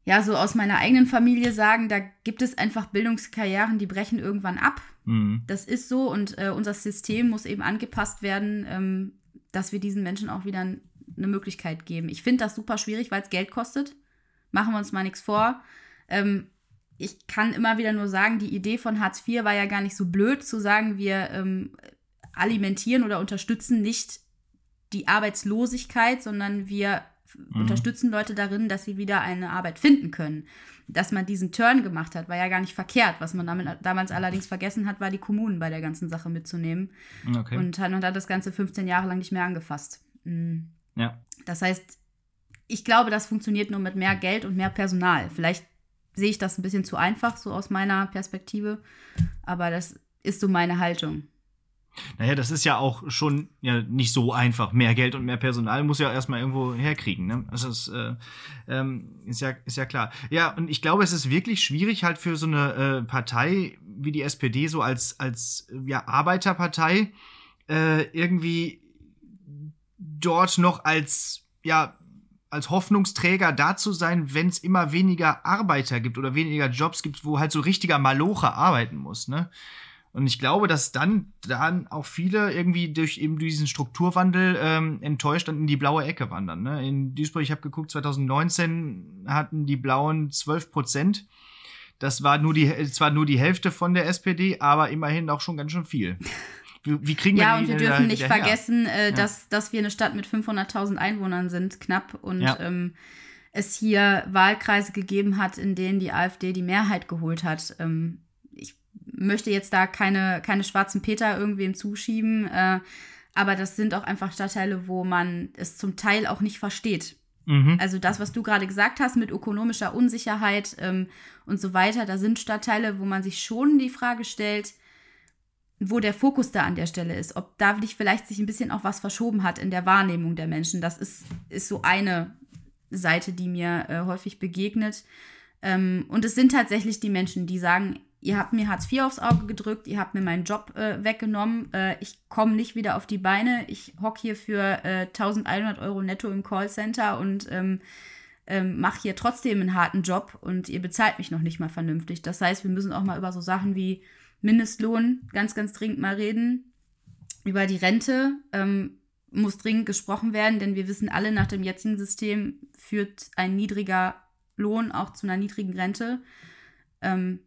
ja, so aus meiner eigenen Familie sagen, da gibt es einfach Bildungskarrieren, die brechen irgendwann ab. Mhm. Das ist so und äh, unser System muss eben angepasst werden, ähm, dass wir diesen Menschen auch wieder eine Möglichkeit geben. Ich finde das super schwierig, weil es Geld kostet. Machen wir uns mal nichts vor. Ähm, ich kann immer wieder nur sagen, die Idee von Hartz IV war ja gar nicht so blöd zu sagen, wir ähm, alimentieren oder unterstützen nicht die Arbeitslosigkeit, sondern wir mhm. unterstützen Leute darin, dass sie wieder eine Arbeit finden können. Dass man diesen Turn gemacht hat, war ja gar nicht verkehrt. Was man damit, damals allerdings vergessen hat, war die Kommunen bei der ganzen Sache mitzunehmen. Okay. Und hat, hat das Ganze 15 Jahre lang nicht mehr angefasst. Mhm. Ja. Das heißt, ich glaube, das funktioniert nur mit mehr Geld und mehr Personal. Vielleicht sehe ich das ein bisschen zu einfach, so aus meiner Perspektive. Aber das ist so meine Haltung. Naja, das ist ja auch schon ja nicht so einfach. Mehr Geld und mehr Personal muss ja erstmal irgendwo herkriegen. Ne? Das ist, äh, ähm, ist, ja, ist ja klar. Ja, und ich glaube, es ist wirklich schwierig, halt für so eine äh, Partei wie die SPD, so als, als ja, Arbeiterpartei, äh, irgendwie dort noch als, ja, als Hoffnungsträger da zu sein, wenn es immer weniger Arbeiter gibt oder weniger Jobs gibt, wo halt so richtiger Malocher arbeiten muss, ne? Und ich glaube, dass dann, dann auch viele irgendwie durch eben diesen Strukturwandel ähm, enttäuscht dann in die blaue Ecke wandern. Ne? In Duisburg, ich habe geguckt, 2019 hatten die Blauen 12 Prozent. Das war nur die, zwar nur die Hälfte von der SPD, aber immerhin auch schon ganz schön viel. Wie, kriegen wir ja, und wir dürfen nicht vergessen, äh, ja. dass, dass wir eine Stadt mit 500.000 Einwohnern sind, knapp. Und ja. ähm, es hier Wahlkreise gegeben hat, in denen die AfD die Mehrheit geholt hat. Ähm, möchte jetzt da keine, keine schwarzen Peter irgendwem zuschieben, äh, aber das sind auch einfach Stadtteile, wo man es zum Teil auch nicht versteht. Mhm. Also das, was du gerade gesagt hast mit ökonomischer Unsicherheit ähm, und so weiter, da sind Stadtteile, wo man sich schon die Frage stellt, wo der Fokus da an der Stelle ist, ob da vielleicht sich ein bisschen auch was verschoben hat in der Wahrnehmung der Menschen. Das ist, ist so eine Seite, die mir äh, häufig begegnet. Ähm, und es sind tatsächlich die Menschen, die sagen, ihr habt mir Hartz IV aufs Auge gedrückt, ihr habt mir meinen Job äh, weggenommen, äh, ich komme nicht wieder auf die Beine, ich hocke hier für äh, 1100 Euro netto im Callcenter und ähm, ähm, mache hier trotzdem einen harten Job und ihr bezahlt mich noch nicht mal vernünftig. Das heißt, wir müssen auch mal über so Sachen wie Mindestlohn ganz, ganz dringend mal reden. Über die Rente ähm, muss dringend gesprochen werden, denn wir wissen alle, nach dem jetzigen System führt ein niedriger Lohn auch zu einer niedrigen Rente. Ähm,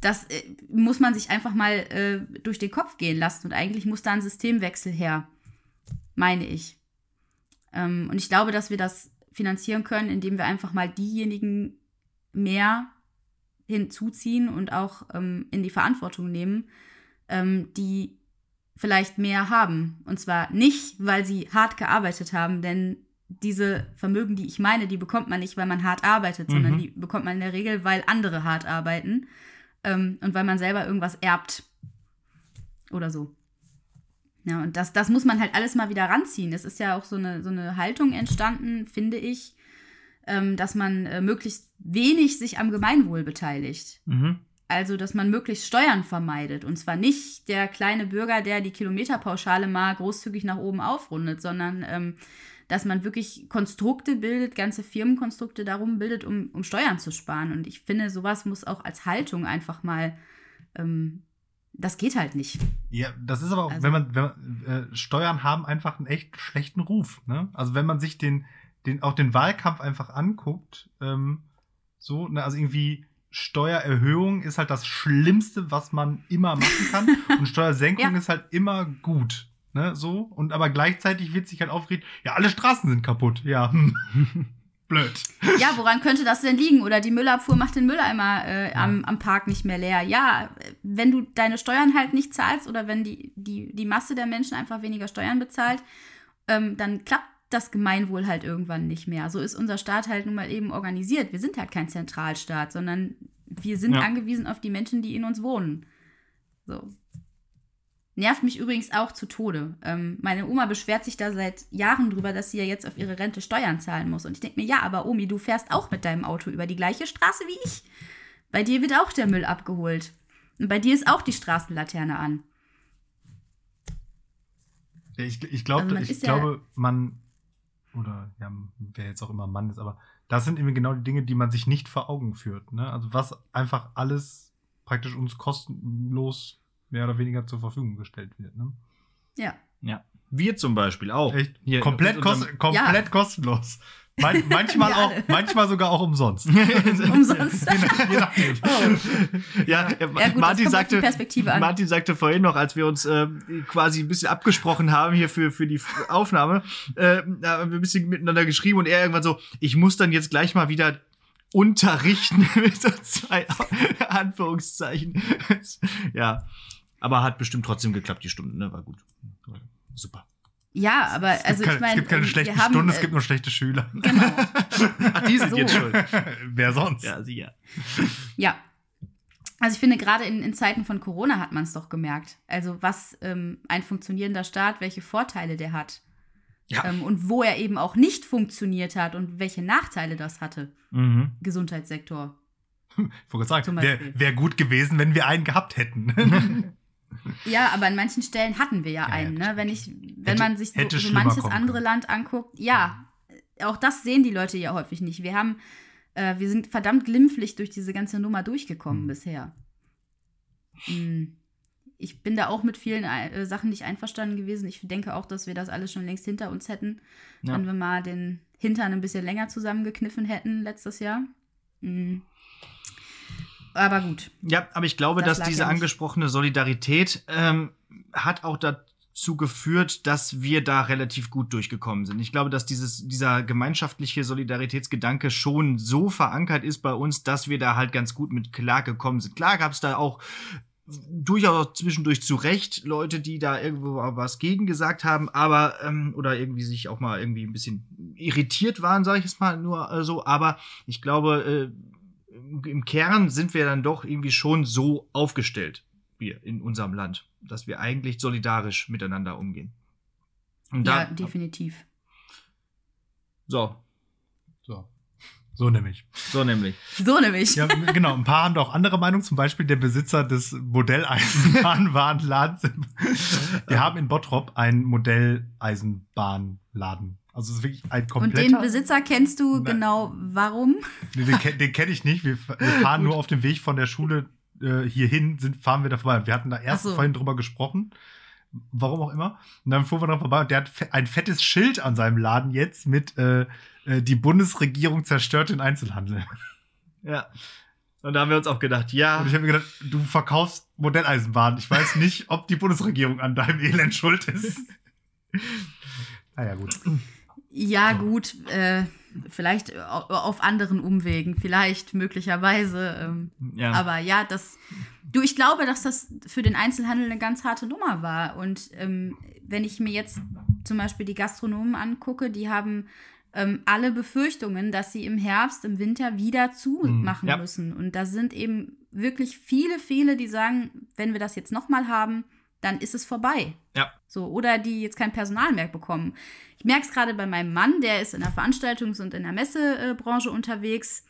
das äh, muss man sich einfach mal äh, durch den Kopf gehen lassen. Und eigentlich muss da ein Systemwechsel her, meine ich. Ähm, und ich glaube, dass wir das finanzieren können, indem wir einfach mal diejenigen mehr hinzuziehen und auch ähm, in die Verantwortung nehmen, ähm, die vielleicht mehr haben. Und zwar nicht, weil sie hart gearbeitet haben, denn diese Vermögen, die ich meine, die bekommt man nicht, weil man hart arbeitet, mhm. sondern die bekommt man in der Regel, weil andere hart arbeiten ähm, und weil man selber irgendwas erbt oder so. Ja, und das, das muss man halt alles mal wieder ranziehen. Es ist ja auch so eine, so eine Haltung entstanden, finde ich, ähm, dass man äh, möglichst wenig sich am Gemeinwohl beteiligt. Mhm. Also, dass man möglichst Steuern vermeidet. Und zwar nicht der kleine Bürger, der die Kilometerpauschale mal großzügig nach oben aufrundet, sondern ähm, dass man wirklich Konstrukte bildet, ganze Firmenkonstrukte darum bildet, um, um Steuern zu sparen. Und ich finde, sowas muss auch als Haltung einfach mal, ähm, das geht halt nicht. Ja, das ist aber auch, also, wenn man, wenn man äh, Steuern haben einfach einen echt schlechten Ruf. Ne? Also wenn man sich den, den, auch den Wahlkampf einfach anguckt, ähm, so, ne, also irgendwie Steuererhöhung ist halt das Schlimmste, was man immer machen kann. und Steuersenkung ja. ist halt immer gut. Ne, so. Und aber gleichzeitig wird sich halt aufregen, ja, alle Straßen sind kaputt. Ja. Hm. Blöd. Ja, woran könnte das denn liegen? Oder die Müllabfuhr macht den Mülleimer äh, am, am Park nicht mehr leer. Ja, wenn du deine Steuern halt nicht zahlst oder wenn die, die, die Masse der Menschen einfach weniger Steuern bezahlt, ähm, dann klappt das Gemeinwohl halt irgendwann nicht mehr. So ist unser Staat halt nun mal eben organisiert. Wir sind halt kein Zentralstaat, sondern wir sind ja. angewiesen auf die Menschen, die in uns wohnen. So. Nervt mich übrigens auch zu Tode. Ähm, meine Oma beschwert sich da seit Jahren drüber, dass sie ja jetzt auf ihre Rente Steuern zahlen muss. Und ich denke mir, ja, aber Omi, du fährst auch mit deinem Auto über die gleiche Straße wie ich. Bei dir wird auch der Müll abgeholt. Und bei dir ist auch die Straßenlaterne an. Ich, ich, glaub, also ich ja glaube, man oder ja, wer jetzt auch immer Mann ist, aber das sind eben genau die Dinge, die man sich nicht vor Augen führt. Ne? Also was einfach alles praktisch uns kostenlos mehr oder weniger zur Verfügung gestellt wird. Ne? Ja. Ja. Wir zum Beispiel auch. Echt? Hier komplett, kost komplett ja. kostenlos. Man manchmal, auch, manchmal sogar auch umsonst. umsonst. je, nachdem. Oh. Ja, ja gut, Martin, sagte, Martin sagte vorhin noch, als wir uns äh, quasi ein bisschen abgesprochen haben hier für, für die Aufnahme, äh, haben wir ein bisschen miteinander geschrieben und er irgendwann so, ich muss dann jetzt gleich mal wieder unterrichten mit so zwei Anführungszeichen. ja, aber hat bestimmt trotzdem geklappt, die Stunden, ne? War gut. Super. Ja, aber also keine, ich meine. Es gibt keine schlechten haben, Stunden, es gibt nur schlechte Schüler. Genau. Ach, die sind so. jetzt schuld. Wer sonst? Ja, sie ja. Ja. Also ich finde, gerade in, in Zeiten von Corona hat man es doch gemerkt. Also was ähm, ein funktionierender Staat, welche Vorteile der hat. Ja. Ähm, und wo er eben auch nicht funktioniert hat und welche Nachteile das hatte. Mhm. Gesundheitssektor. Ich wollte sagen, wäre wär gut gewesen, wenn wir einen gehabt hätten. Ja, aber an manchen Stellen hatten wir ja, ja einen. Ne? Wenn, ich, wenn hätte, man sich so, so manches andere. Land anguckt, ja, auch das sehen die Leute ja häufig nicht. Wir haben, äh, wir sind verdammt glimpflich durch diese ganze Nummer durchgekommen hm. bisher. Hm. Ich bin da auch mit vielen äh, Sachen nicht einverstanden gewesen. Ich denke auch, dass wir das alles schon längst hinter uns hätten, ja. wenn wir mal den Hintern ein bisschen länger zusammengekniffen hätten letztes Jahr. Hm. Aber gut. Ja, aber ich glaube, das dass diese angesprochene Solidarität ähm, hat auch dazu geführt, dass wir da relativ gut durchgekommen sind. Ich glaube, dass dieses, dieser gemeinschaftliche Solidaritätsgedanke schon so verankert ist bei uns, dass wir da halt ganz gut mit klar gekommen sind. Klar gab es da auch durchaus zwischendurch zu Recht Leute, die da irgendwo was gegen gesagt haben, aber ähm, oder irgendwie sich auch mal irgendwie ein bisschen irritiert waren, sage ich es mal nur äh, so. Aber ich glaube, äh, im Kern sind wir dann doch irgendwie schon so aufgestellt, wir in unserem Land, dass wir eigentlich solidarisch miteinander umgehen. Und ja, da, definitiv. So. So. So nämlich. So nämlich. So nämlich. Ja, genau. Ein paar haben da auch andere Meinungen. Zum Beispiel der Besitzer des Modelleisenbahnwarenladens. Wir haben in Bottrop einen Modelleisenbahnladen. Also es ist wirklich ein kompletter... Und den Besitzer kennst du Nein. genau warum? Den, den, den kenne ich nicht. Wir, wir fahren nur auf dem Weg von der Schule äh, hierhin, sind, fahren wir da vorbei. Wir hatten da erst so. vorhin drüber gesprochen. Warum auch immer. Und dann fuhren wir da vorbei und der hat ein fettes Schild an seinem Laden jetzt mit äh, äh, die Bundesregierung zerstört den Einzelhandel. Ja. Und da haben wir uns auch gedacht, ja. Und ich habe mir gedacht, du verkaufst Modelleisenbahn. Ich weiß nicht, ob die Bundesregierung an deinem Elend schuld ist. naja, gut. Ja, gut. Äh, vielleicht auf anderen Umwegen, vielleicht möglicherweise. Ähm, ja. Aber ja, das. Du, ich glaube, dass das für den Einzelhandel eine ganz harte Nummer war. Und ähm, wenn ich mir jetzt zum Beispiel die Gastronomen angucke, die haben ähm, alle Befürchtungen, dass sie im Herbst, im Winter wieder zumachen ja. müssen. Und da sind eben wirklich viele, viele, die sagen, wenn wir das jetzt nochmal haben, dann ist es vorbei. Ja. So, oder die jetzt kein Personal mehr bekommen. Ich merke es gerade bei meinem Mann, der ist in der Veranstaltungs- und in der Messebranche unterwegs.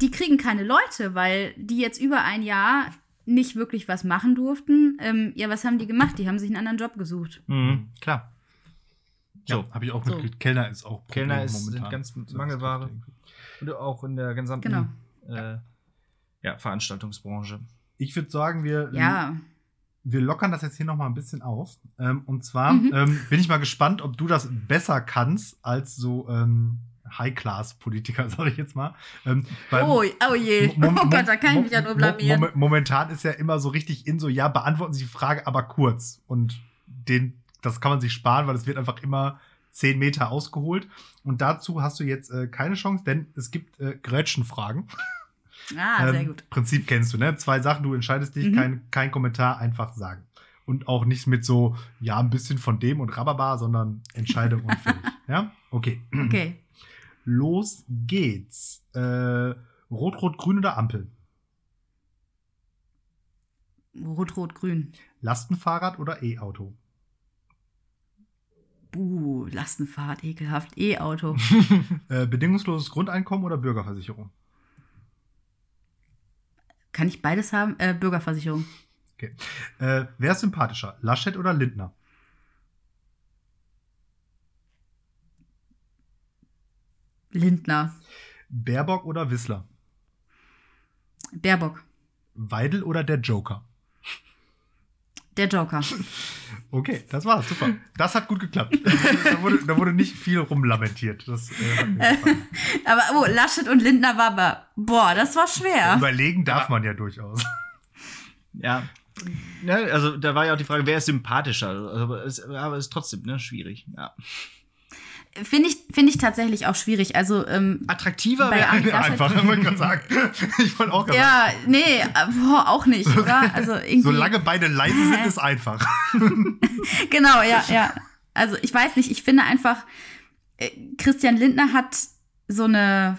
Die kriegen keine Leute, weil die jetzt über ein Jahr nicht wirklich was machen durften. Ähm, ja, was haben die gemacht? Die haben sich einen anderen Job gesucht. Mhm, klar. So, ja, habe ich auch mitgekriegt. So. Kellner ist auch Problem Kellner ist momentan. ganz Mangelware. Und auch in der gesamten genau. äh, ja, Veranstaltungsbranche. Ich würde sagen, wir, ja. Wir lockern das jetzt hier noch mal ein bisschen auf. Ähm, und zwar mhm. ähm, bin ich mal gespannt, ob du das besser kannst als so ähm, High-Class-Politiker, sage ich jetzt mal. Ähm, oh, oh je, oh Gott, da kann ich mich ja nur blamieren. momentan ist ja immer so richtig in so, ja, beantworten Sie die Frage, aber kurz. Und den das kann man sich sparen, weil es wird einfach immer zehn Meter ausgeholt. Und dazu hast du jetzt äh, keine Chance, denn es gibt äh, Gretchenfragen. Ah, sehr ähm, gut. Prinzip kennst du, ne? Zwei Sachen, du entscheidest dich, mhm. kein, kein Kommentar, einfach sagen. Und auch nichts mit so, ja, ein bisschen von dem und Rababa, sondern Entscheidung und fertig. Ja? Okay. Okay. Los geht's. Äh, Rot, Rot, Grün oder Ampel? Rot, Rot, Grün. Lastenfahrrad oder E-Auto? Uh, Lastenfahrt, ekelhaft. E-Auto. äh, bedingungsloses Grundeinkommen oder Bürgerversicherung? Kann ich beides haben? Äh, Bürgerversicherung. Okay. Äh, wer ist sympathischer? Laschet oder Lindner? Lindner. Baerbock oder Wissler? Baerbock. Weidel oder der Joker? Der Joker. Okay, das war's, super. Das hat gut geklappt. da, wurde, da wurde nicht viel rumlamentiert. Das, äh, aber oh, Laschet und Lindner war aber, boah, das war schwer. Überlegen darf man ja durchaus. Ja. ja. Also da war ja auch die Frage, wer ist sympathischer? Aber es, aber es ist trotzdem ne, schwierig. Ja. Finde ich, find ich tatsächlich auch schwierig. Also, ähm, Attraktiver wäre einfach, wollte ich gerade sagen. Ich wollte auch Ja, sagen. nee, boah, auch nicht, oder? Also irgendwie, Solange beide leise sind, ist einfach. genau, ja, ja. Also ich weiß nicht, ich finde einfach, äh, Christian Lindner hat so eine,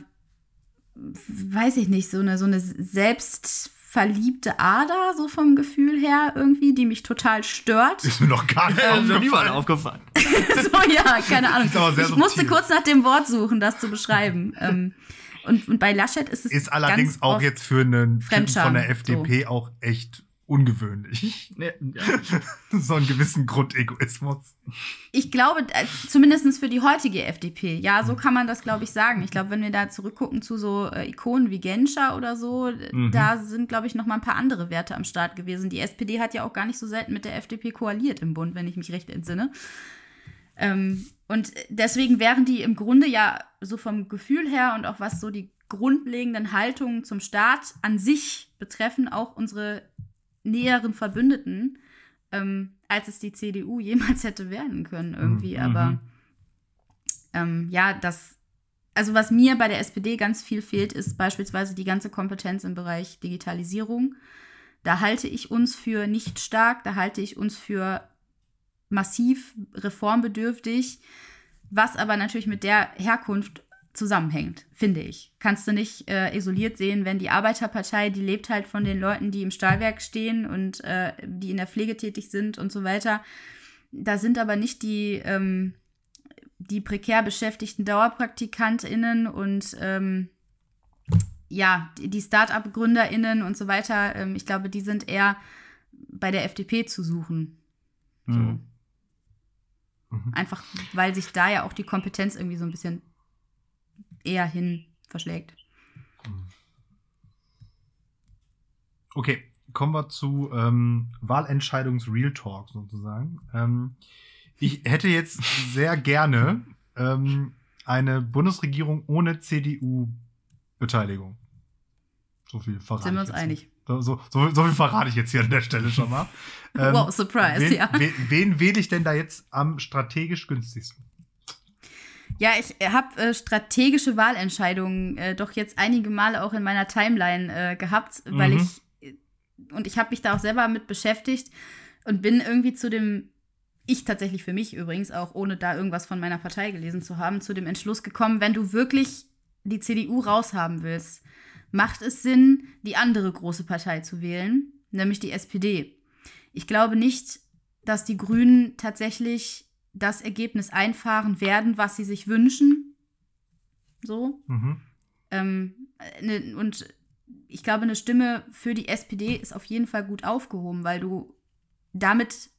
weiß ich nicht, so eine, so eine selbst verliebte Ader, so vom Gefühl her irgendwie, die mich total stört. Ist mir noch gar nicht ähm, aufgefallen. aufgefallen. so, ja, keine Ahnung. Ich musste kurz nach dem Wort suchen, das zu beschreiben. ähm, und, und bei Laschet ist es. Ist allerdings auch jetzt für einen Typen von der FDP so. auch echt ungewöhnlich. Ja, so einen gewissen Grundegoismus. Ich glaube, äh, zumindest für die heutige FDP, ja, so kann man das, glaube ich, sagen. Ich glaube, wenn wir da zurückgucken zu so äh, Ikonen wie Genscher oder so, mhm. da sind, glaube ich, noch mal ein paar andere Werte am Start gewesen. Die SPD hat ja auch gar nicht so selten mit der FDP koaliert im Bund, wenn ich mich recht entsinne. Ähm, und deswegen wären die im Grunde ja so vom Gefühl her und auch was so die grundlegenden Haltungen zum Staat an sich betreffen, auch unsere näheren Verbündeten, ähm, als es die CDU jemals hätte werden können, irgendwie. Mhm. Aber ähm, ja, das, also was mir bei der SPD ganz viel fehlt, ist beispielsweise die ganze Kompetenz im Bereich Digitalisierung. Da halte ich uns für nicht stark, da halte ich uns für massiv reformbedürftig, was aber natürlich mit der Herkunft zusammenhängt, finde ich. Kannst du nicht äh, isoliert sehen, wenn die Arbeiterpartei, die lebt halt von den Leuten, die im Stahlwerk stehen und äh, die in der Pflege tätig sind und so weiter. Da sind aber nicht die, ähm, die prekär beschäftigten DauerpraktikantInnen und ähm, ja, die Start-up-GründerInnen und so weiter. Ähm, ich glaube, die sind eher bei der FDP zu suchen. So. Mhm. Mhm. Einfach, weil sich da ja auch die Kompetenz irgendwie so ein bisschen eher hin verschlägt. Okay, kommen wir zu ähm, Wahlentscheidungs-Real Talk sozusagen. Ähm, ich hätte jetzt sehr gerne ähm, eine Bundesregierung ohne CDU-Beteiligung. So viel verrate Sind wir uns einig. So, so, so, viel verrate ich jetzt hier an der Stelle schon mal. Ähm, wow, Surprise, wen, ja. Wen, wen wähle ich denn da jetzt am strategisch günstigsten? Ja, ich habe äh, strategische Wahlentscheidungen äh, doch jetzt einige Male auch in meiner Timeline äh, gehabt, weil Mhm. ich und ich habe mich da auch selber mit beschäftigt und bin irgendwie zu dem ich tatsächlich für mich übrigens auch ohne da irgendwas von meiner Partei gelesen zu haben, zu dem Entschluss gekommen, wenn du wirklich die CDU raushaben willst, macht es Sinn, die andere große Partei zu wählen, nämlich die SPD. Ich glaube nicht, dass die Grünen tatsächlich das Ergebnis einfahren werden, was sie sich wünschen. So. Mhm. Ähm, ne, und ich glaube, eine Stimme für die SPD ist auf jeden Fall gut aufgehoben, weil du damit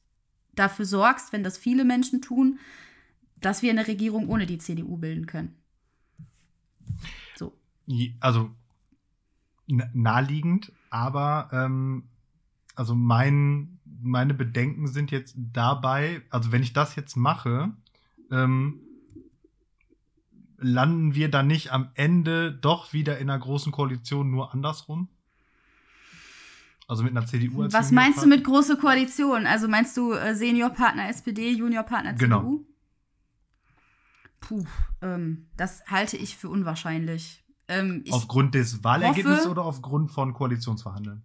dafür sorgst, wenn das viele Menschen tun, dass wir eine Regierung ohne die CDU bilden können. So. Also naheliegend, aber ähm, also mein, meine Bedenken sind jetzt dabei, also wenn ich das jetzt mache, ähm, landen wir dann nicht am Ende doch wieder in einer großen Koalition nur andersrum? Also mit einer CDU als Was meinst du mit große Koalition? Also meinst du äh, Seniorpartner SPD, Juniorpartner CDU? Genau. Puh, ähm, das halte ich für unwahrscheinlich. Ähm, ich, Aufgrund des Wahlergebnisses hoffe- oder aufgrund von Koalitionsverhandeln?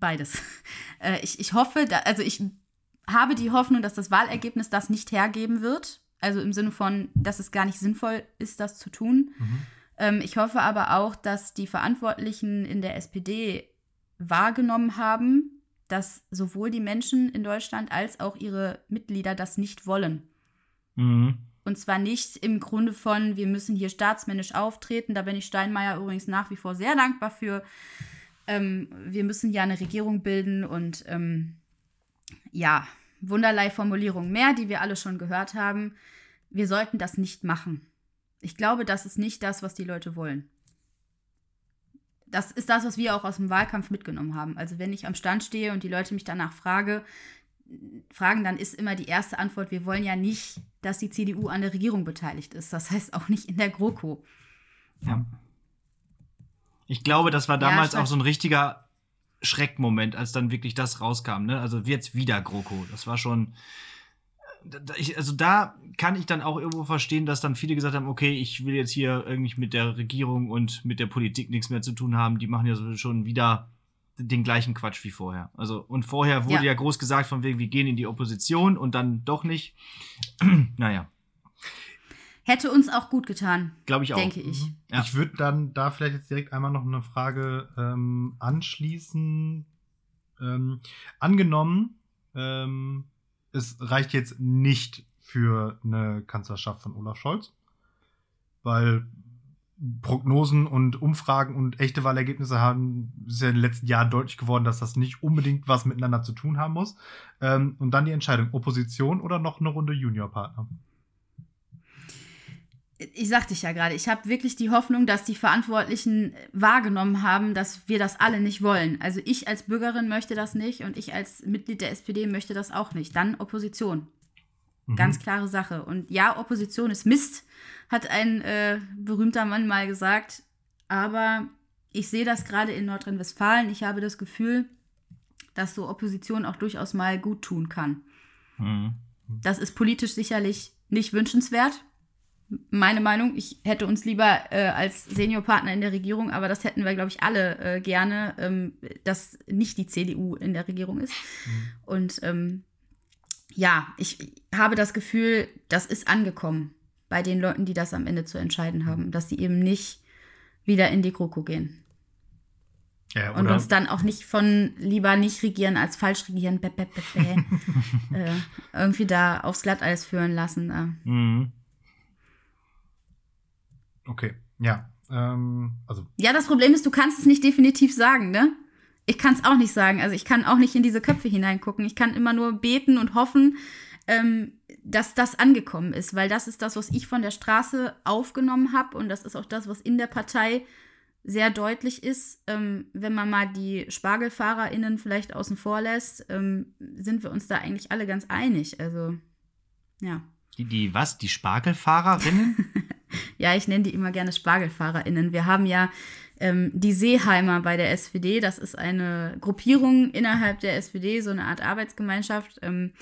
Beides. Äh, ich, ich hoffe, da, also ich habe die Hoffnung, dass das Wahlergebnis das nicht hergeben wird. Also im Sinne von, dass es gar nicht sinnvoll ist, das zu tun. Mhm. Ähm, ich hoffe aber auch, dass die Verantwortlichen in der SPD wahrgenommen haben, dass sowohl die Menschen in Deutschland als auch ihre Mitglieder das nicht wollen. Mhm. Und zwar nicht im Grunde von, wir müssen hier staatsmännisch auftreten. Da bin ich Steinmeier übrigens nach wie vor sehr dankbar für. Ähm, wir müssen ja eine Regierung bilden und ähm, ja, wunderlei Formulierungen mehr, die wir alle schon gehört haben. Wir sollten das nicht machen. Ich glaube, das ist nicht das, was die Leute wollen. Das ist das, was wir auch aus dem Wahlkampf mitgenommen haben. Also wenn ich am Stand stehe und die Leute mich danach frage, fragen, dann ist immer die erste Antwort, wir wollen ja nicht, dass die CDU an der Regierung beteiligt ist. Das heißt auch nicht in der GroKo. Ja. Ich glaube, das war Ja, damals weiß. auch so ein richtiger Schreckmoment, als dann wirklich das rauskam. Ne? Also jetzt wieder GroKo. Das war schon. Ich, also da kann ich dann auch irgendwo verstehen, dass dann viele gesagt haben, okay, ich will jetzt hier irgendwie mit der Regierung und mit der Politik nichts mehr zu tun haben. Die machen ja so schon wieder den gleichen Quatsch wie vorher. Also und vorher wurde Ja. ja, groß gesagt von wegen, wir gehen in die Opposition und dann doch nicht. naja, Hätte uns auch gut getan, glaube ich auch. denke ich. Mhm. Ja. Ich würde dann da vielleicht jetzt direkt einmal noch eine Frage ähm, anschließen. Ähm, angenommen, ähm, es reicht jetzt nicht für eine Kanzlerschaft von Olaf Scholz, weil Prognosen und Umfragen und echte Wahlergebnisse haben, ist ja in den letzten Jahren deutlich geworden, dass das nicht unbedingt was miteinander zu tun haben muss. Ähm, und dann die Entscheidung, Opposition oder noch eine Runde Juniorpartner. Ich sagte ich ja gerade, ich habe wirklich die Hoffnung, dass die Verantwortlichen wahrgenommen haben, dass wir das alle nicht wollen. Also ich als Bürgerin möchte das nicht und ich als Mitglied der SPD möchte das auch nicht. Dann Opposition. Mhm. Ganz klare Sache. Und ja, Opposition ist Mist, hat ein äh, berühmter Mann mal gesagt. Aber ich sehe das gerade in Nordrhein-Westfalen. Ich habe das Gefühl, dass so Opposition auch durchaus mal gut tun kann. Mhm. Das ist politisch sicherlich nicht wünschenswert. Meine Meinung, ich hätte uns lieber äh, als Seniorpartner in der Regierung, aber das hätten wir, glaube ich, alle äh, gerne, ähm, dass nicht die CDU in der Regierung ist. Und ähm, ja, ich habe das Gefühl, das ist angekommen bei den Leuten, die das am Ende zu entscheiden haben, dass sie eben nicht wieder in die GroKo gehen. Ja, Und oder- uns dann auch nicht von lieber nicht regieren als falsch regieren, bäh, bäh, bäh, bäh, äh, irgendwie da aufs Glatteis führen lassen. Äh. Mhm. Okay, ja. Ähm, also Ja, das Problem ist, du kannst es nicht definitiv sagen, ne? Ich kann es auch nicht sagen. Also ich kann auch nicht in diese Köpfe hineingucken. Ich kann immer nur beten und hoffen, ähm, dass das angekommen ist, weil das ist das, was ich von der Straße aufgenommen habe und das ist auch das, was in der Partei sehr deutlich ist. Ähm, wenn man mal die SpargelfahrerInnen vielleicht außen vor lässt, ähm, sind wir uns da eigentlich alle ganz einig. Also, ja. Die, die was? Die Spargelfahrerinnen? Ja, ich nenne die immer gerne SpargelfahrerInnen. Wir haben ja ähm, die Seeheimer bei der SPD. Das ist eine Gruppierung innerhalb der SPD, so eine Art Arbeitsgemeinschaft, ähm,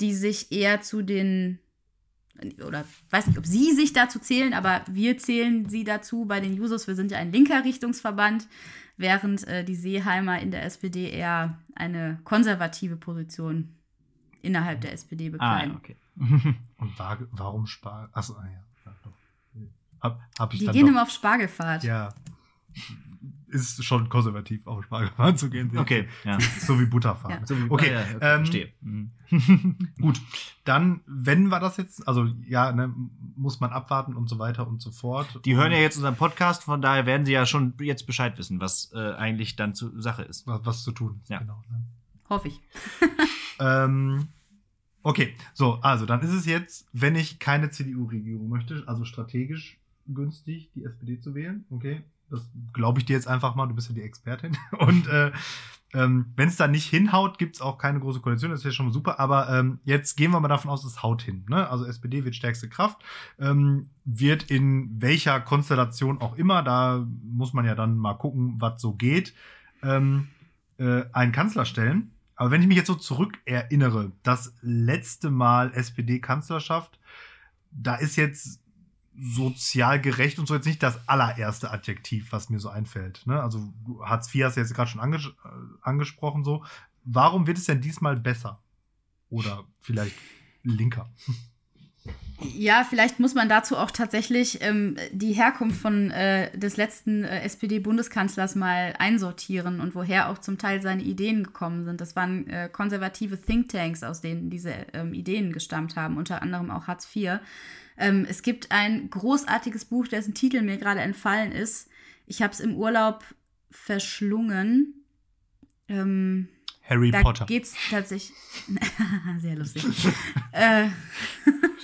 die sich eher zu den oder weiß nicht, ob sie sich dazu zählen, aber wir zählen sie dazu bei den Jusos. Wir sind ja ein linker Richtungsverband, während äh, die Seeheimer in der SPD eher eine konservative Position innerhalb der SPD bekleiden. Ah, okay. Und war, warum Spargel? Achso, ah, ja. ja doch. Hab, hab ich Die dann gehen doch, immer auf Spargelfahrt. Ja. Ist schon konservativ, auf Spargelfahren zu gehen. Okay, ja. So wie Butterfahren. Ja. So wie- Okay, ah, ja, ähm, verstehe. Mhm. Gut, dann, wenn wir das jetzt, also ja, ne, muss man abwarten und so weiter und so fort. Die hören ja jetzt unseren Podcast, von daher werden sie ja schon jetzt Bescheid wissen, was äh, eigentlich dann zur Sache ist. was, was zu tun. ist, Ja. Genau, ne? Hoffe ich. ähm, okay, so, also dann ist es jetzt, wenn ich keine CDU-Regierung möchte, also strategisch günstig, die SPD zu wählen, okay, das glaube ich dir jetzt einfach mal, du bist ja die Expertin. Und äh, ähm, wenn es da nicht hinhaut, gibt es auch keine große Koalition, das wäre schon mal super, aber ähm, jetzt gehen wir mal davon aus, es haut hin. Ne? Also SPD wird stärkste Kraft, ähm, wird in welcher Konstellation auch immer, da muss man ja dann mal gucken, was so geht, ähm, äh, einen Kanzler stellen. Aber wenn ich mich jetzt so zurück erinnere, das letzte Mal SPD-Kanzlerschaft, da ist jetzt sozial gerecht und so jetzt nicht das allererste Adjektiv, was mir so einfällt. Ne? Also Hartz IV hast du jetzt gerade schon anges äh, angesprochen. So, warum wird es denn diesmal besser? Oder vielleicht linker? Ja, vielleicht muss man dazu auch tatsächlich ähm, die Herkunft von äh, des letzten äh, SPD-Bundeskanzlers mal einsortieren und woher auch zum Teil seine Ideen gekommen sind. Das waren äh, konservative Thinktanks, aus denen diese ähm, Ideen gestammt haben, unter anderem auch Hartz IV. Ähm, es gibt ein großartiges Buch, dessen Titel mir gerade entfallen ist. Ich habe es im Urlaub verschlungen. Ähm, Harry da Potter. geht's tatsächlich. Sehr lustig. äh,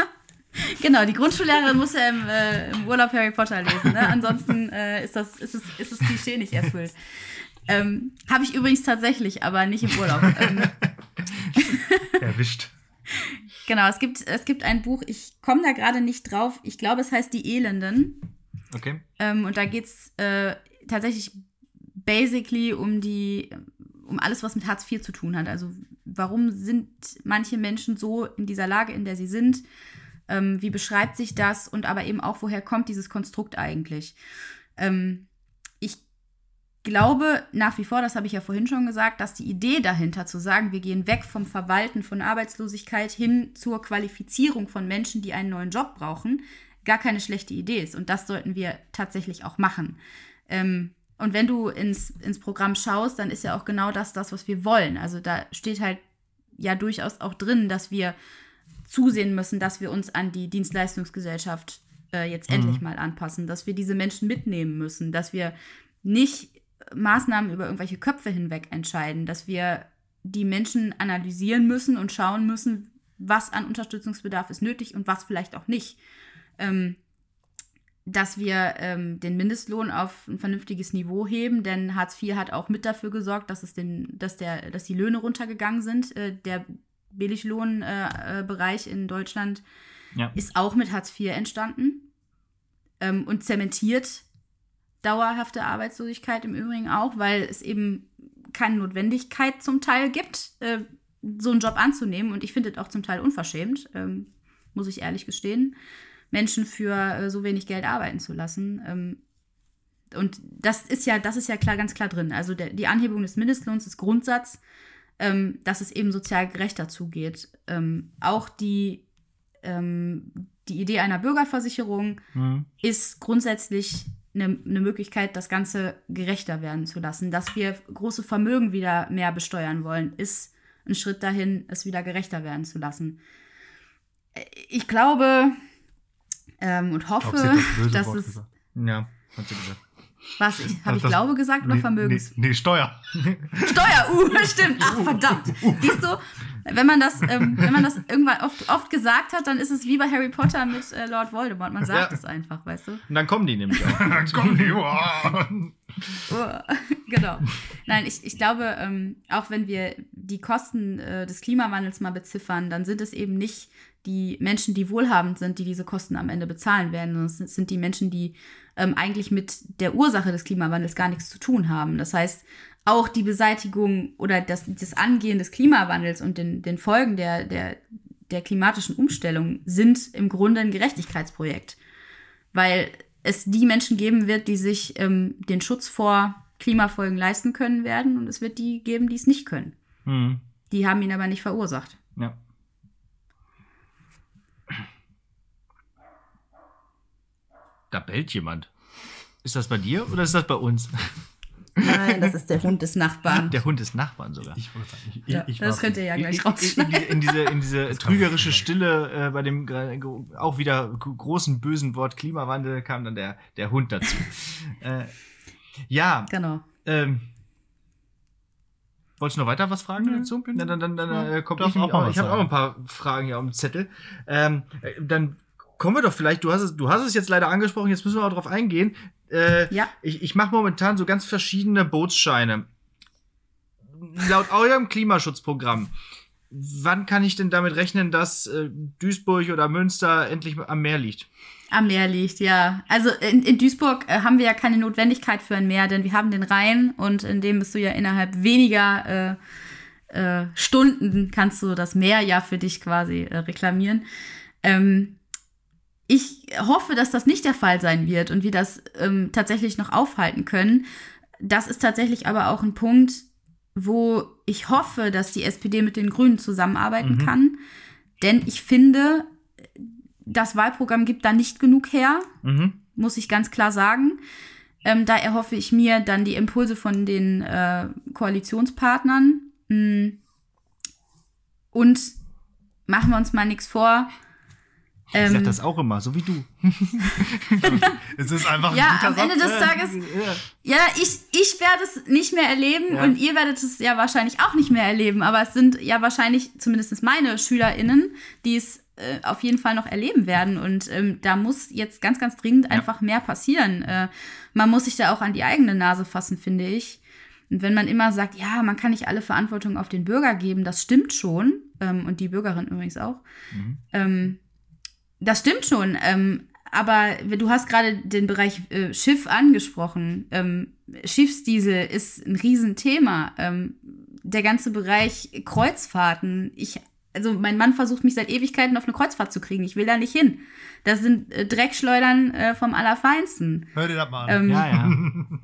genau, die Grundschullehrerin muss ja im, äh, im Urlaub Harry Potter lesen. Ne? Ansonsten äh, ist, das, ist, es, ist das Klischee nicht erfüllt. Ähm, Habe ich übrigens tatsächlich, aber nicht im Urlaub. ähm, Erwischt. genau, es gibt, es gibt ein Buch, ich komme da gerade nicht drauf. Ich glaube, es heißt Die Elenden. Okay. Ähm, und da geht's äh, tatsächlich basically um die, um alles, was mit Hartz IV zu tun hat. Also warum sind manche Menschen so in dieser Lage, in der sie sind? Ähm, wie beschreibt sich das? Und aber eben auch, woher kommt dieses Konstrukt eigentlich? Ähm, ich glaube nach wie vor, das habe ich ja vorhin schon gesagt, dass die Idee dahinter zu sagen, wir gehen weg vom Verwalten von Arbeitslosigkeit hin zur Qualifizierung von Menschen, die einen neuen Job brauchen, gar keine schlechte Idee ist. Und das sollten wir tatsächlich auch machen. Ähm, und wenn du ins, ins Programm schaust, dann ist ja auch genau das das, was wir wollen. Also da steht halt ja durchaus auch drin, dass wir zusehen müssen, dass wir uns an die Dienstleistungsgesellschaft äh, jetzt endlich mal anpassen, dass wir diese Menschen mitnehmen müssen, dass wir nicht Maßnahmen über irgendwelche Köpfe hinweg entscheiden, dass wir die Menschen analysieren müssen und schauen müssen, was an Unterstützungsbedarf ist nötig und was vielleicht auch nicht. Ähm, dass wir ähm, den Mindestlohn auf ein vernünftiges Niveau heben, denn Hartz IV hat auch mit dafür gesorgt, dass es den, dass der, dass die Löhne runtergegangen sind. Äh, der Billiglohnbereich äh, Bereich in Deutschland Ja. ist auch mit Hartz IV entstanden ähm, und zementiert dauerhafte Arbeitslosigkeit im Übrigen auch, weil es eben keine Notwendigkeit zum Teil gibt, äh, so einen Job anzunehmen. Und ich finde es auch zum Teil unverschämt, ähm, muss ich ehrlich gestehen, Menschen für äh, so wenig Geld arbeiten zu lassen. Ähm, und das ist ja, das ist ja klar, ganz klar drin. Also der, die Anhebung des Mindestlohns ist Grundsatz, ähm, dass es eben sozial gerechter zugeht. Ähm, auch die, ähm, die Idee einer Bürgerversicherung Mhm. ist grundsätzlich eine, eine Möglichkeit, das Ganze gerechter werden zu lassen. Dass wir große Vermögen wieder mehr besteuern wollen, ist ein Schritt dahin, es wieder gerechter werden zu lassen. Äh, Ich glaube ähm, und hoffe, das dass Wort es. gesagt. Ja, hat sie gesagt. Was? Habe ich Das- Glaube gesagt oder Nee, Vermögens? Nee, nee, Steuer. Steuer, uh, stimmt. Ach, verdammt. Siehst du, wenn man das, ähm, wenn man das irgendwann oft, oft gesagt hat, dann ist es wie bei Harry Potter mit äh, Lord Voldemort. Man sagt Ja. es einfach, weißt du? Und dann kommen die nämlich auch. Dann kommen die. Oh. Uh, genau. Nein, ich, ich glaube, ähm, auch wenn wir die Kosten äh, des Klimawandels mal beziffern, dann sind es eben nicht die Menschen, die wohlhabend sind, die diese Kosten am Ende bezahlen werden, sondern es sind die Menschen, die ähm, eigentlich mit der Ursache des Klimawandels gar nichts zu tun haben. Das heißt, auch die Beseitigung oder das, das Angehen des Klimawandels und den, den Folgen der, der, der klimatischen Umstellung sind im Grunde ein Gerechtigkeitsprojekt. Weil es die Menschen geben wird, die sich ähm, den Schutz vor Klimafolgen leisten können werden und es wird die geben, die es nicht können. Hm. Die haben ihn aber nicht verursacht. Ja. Da bellt jemand. Ist das bei dir oder ist das bei uns? Nein, das ist der Hund des Nachbarn. Der Hund des Nachbarn sogar. Ich ich, ja, ich das könnt ihr ja In, gleich rausschneiden. in, in diese, in diese trügerische. Stille äh, bei dem auch wieder großen bösen Wort Klimawandel kam dann der, der Hund dazu. äh, ja, Genau. ähm, wolltest du noch weiter was fragen Nö, dazu? Na, dann dann, dann äh, komm Darf ich, auch mal was ich habe auch ein paar Fragen hier auf dem Zettel. Ähm, äh, dann kommen wir doch vielleicht, du hast es, du hast es jetzt leider angesprochen, jetzt müssen wir auch drauf eingehen. Äh, Ja. ich, ich mache momentan so ganz verschiedene Bootsscheine. Laut eurem Klimaschutzprogramm, wann kann ich denn damit rechnen, dass äh, Duisburg oder Münster endlich am Meer liegt? Am Meer liegt, ja. Also in, in Duisburg äh, haben wir ja keine Notwendigkeit für ein Meer, denn wir haben den Rhein und in dem bist du ja innerhalb weniger äh, äh, Stunden kannst du das Meer ja für dich quasi äh, reklamieren. Ähm, ich hoffe, dass das nicht der Fall sein wird und wir das ähm, tatsächlich noch aufhalten können. Das ist tatsächlich aber auch ein Punkt, wo ich hoffe, dass die SPD mit den Grünen zusammenarbeiten Mhm. kann. Denn ich finde, das Wahlprogramm gibt da nicht genug her, Mhm. muss ich ganz klar sagen. Ähm, da erhoffe ich mir dann die Impulse von den äh, Koalitionspartnern. Mm. Und machen wir uns mal nichts vor. Ich Ähm, sag das auch immer, so wie du. Es ist einfach ein Ja, guter am Satz. Ende des Ja, Tages ja. Ja, ich, ich werde es nicht mehr erleben Ja. und ihr werdet es ja wahrscheinlich auch nicht mehr erleben. Aber es sind ja wahrscheinlich zumindest meine SchülerInnen, die es äh, auf jeden Fall noch erleben werden. Und ähm, da muss jetzt ganz, ganz dringend einfach mehr passieren. Äh, man muss sich da auch an die eigene Nase fassen, finde ich. Und wenn man immer sagt, ja, man kann nicht alle Verantwortung auf den Bürger geben, das stimmt schon. Ähm, und die Bürgerin übrigens auch. Mhm. Ähm, das stimmt schon. Ähm, aber du hast gerade den Bereich äh, Schiff angesprochen. Ähm, Schiffsdiesel ist ein Riesenthema. Ähm, der ganze Bereich Kreuzfahrten. Ich, also mein Mann versucht mich seit Ewigkeiten auf eine Kreuzfahrt zu kriegen. Ich will da nicht hin. Das sind äh, Dreckschleudern äh, vom Allerfeinsten. Hör dir das mal an. Ähm, Ja, ja.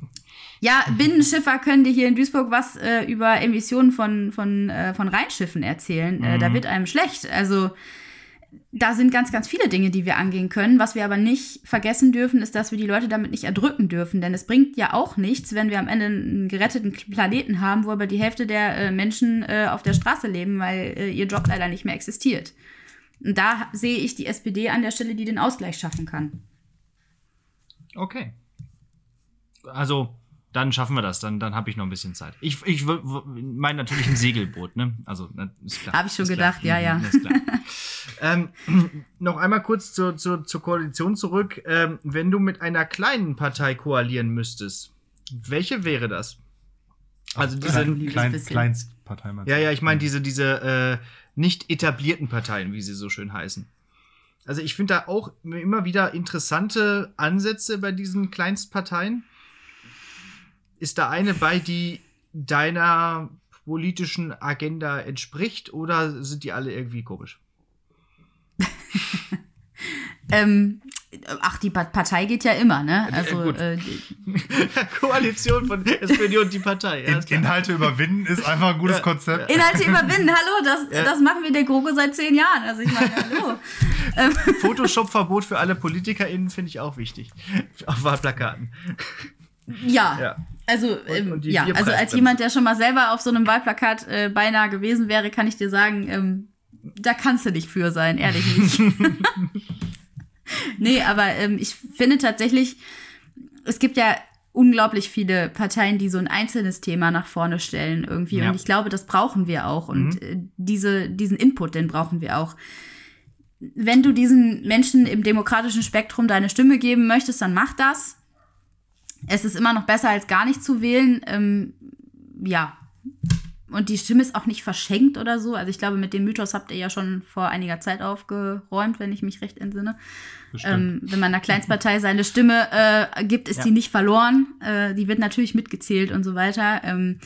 Ja, Binnenschiffer können dir hier in Duisburg was äh, über Emissionen von, von, äh, von Rheinschiffen erzählen. Äh, da Mhm. wird einem schlecht. Also da sind ganz, ganz viele Dinge, die wir angehen können. Was wir aber nicht vergessen dürfen, ist, dass wir die Leute damit nicht erdrücken dürfen. Denn es bringt ja auch nichts, wenn wir am Ende einen geretteten Planeten haben, wo aber die Hälfte der äh, Menschen äh, auf der Straße leben, weil äh, ihr Job leider nicht mehr existiert. Und da sehe ich die SPD an der Stelle, die den Ausgleich schaffen kann. Okay. Also, dann schaffen wir das. Dann, dann habe ich noch ein bisschen Zeit. Ich, ich meine natürlich ein Segelboot, ne? Also, ist klar. Hab ich schon gedacht, klar. ja, ja. Mhm, Ist klar. ähm, noch einmal kurz zur, zur, zur Koalition zurück. Ähm, wenn du mit einer kleinen Partei koalieren müsstest, welche wäre das? Also diese, Klein, bisschen. Kleinstpartei ja, ja, ich meine diese, diese äh, nicht etablierten Parteien, wie sie so schön heißen. Also ich finde da auch immer wieder interessante Ansätze bei diesen Kleinstparteien. Ist da eine bei, die deiner politischen Agenda entspricht oder sind die alle irgendwie komisch? Ähm, ach, die Pa- Partei geht ja immer, ne? Also, äh, die- Koalition von SPD und die Partei. Ja. Inhalte überwinden ist einfach ein gutes Ja, Konzept. Inhalte überwinden, hallo, das, Ja. das machen wir der GroKo seit zehn Jahren. Also ich meine, hallo. ähm, Photoshop-Verbot für alle PolitikerInnen finde ich auch wichtig. Auf Wahlplakaten. ja. Ja. Also, ähm, und die ja, also als jemand, der schon mal selber auf so einem Wahlplakat äh, beinahe gewesen wäre, kann ich dir sagen, ähm, da kannst du nicht für sein, ehrlich nicht. nee, aber ähm, ich finde tatsächlich, es gibt ja unglaublich viele Parteien, die so ein einzelnes Thema nach vorne stellen irgendwie. Ja. Und ich glaube, das brauchen wir auch. Und äh, diese, diesen Input, den brauchen wir auch. Wenn du diesen Menschen im demokratischen Spektrum deine Stimme geben möchtest, dann mach das. Es ist immer noch besser, als gar nicht zu wählen. Ähm, ja. Und die Stimme ist auch nicht verschenkt oder so. Also ich glaube, mit dem Mythos habt ihr ja schon vor einiger Zeit aufgeräumt, wenn ich mich recht entsinne. Ähm, wenn man einer Kleinstpartei seine Stimme äh, gibt, ist Ja. die nicht verloren. Äh, die wird natürlich mitgezählt und so weiter. Ähm,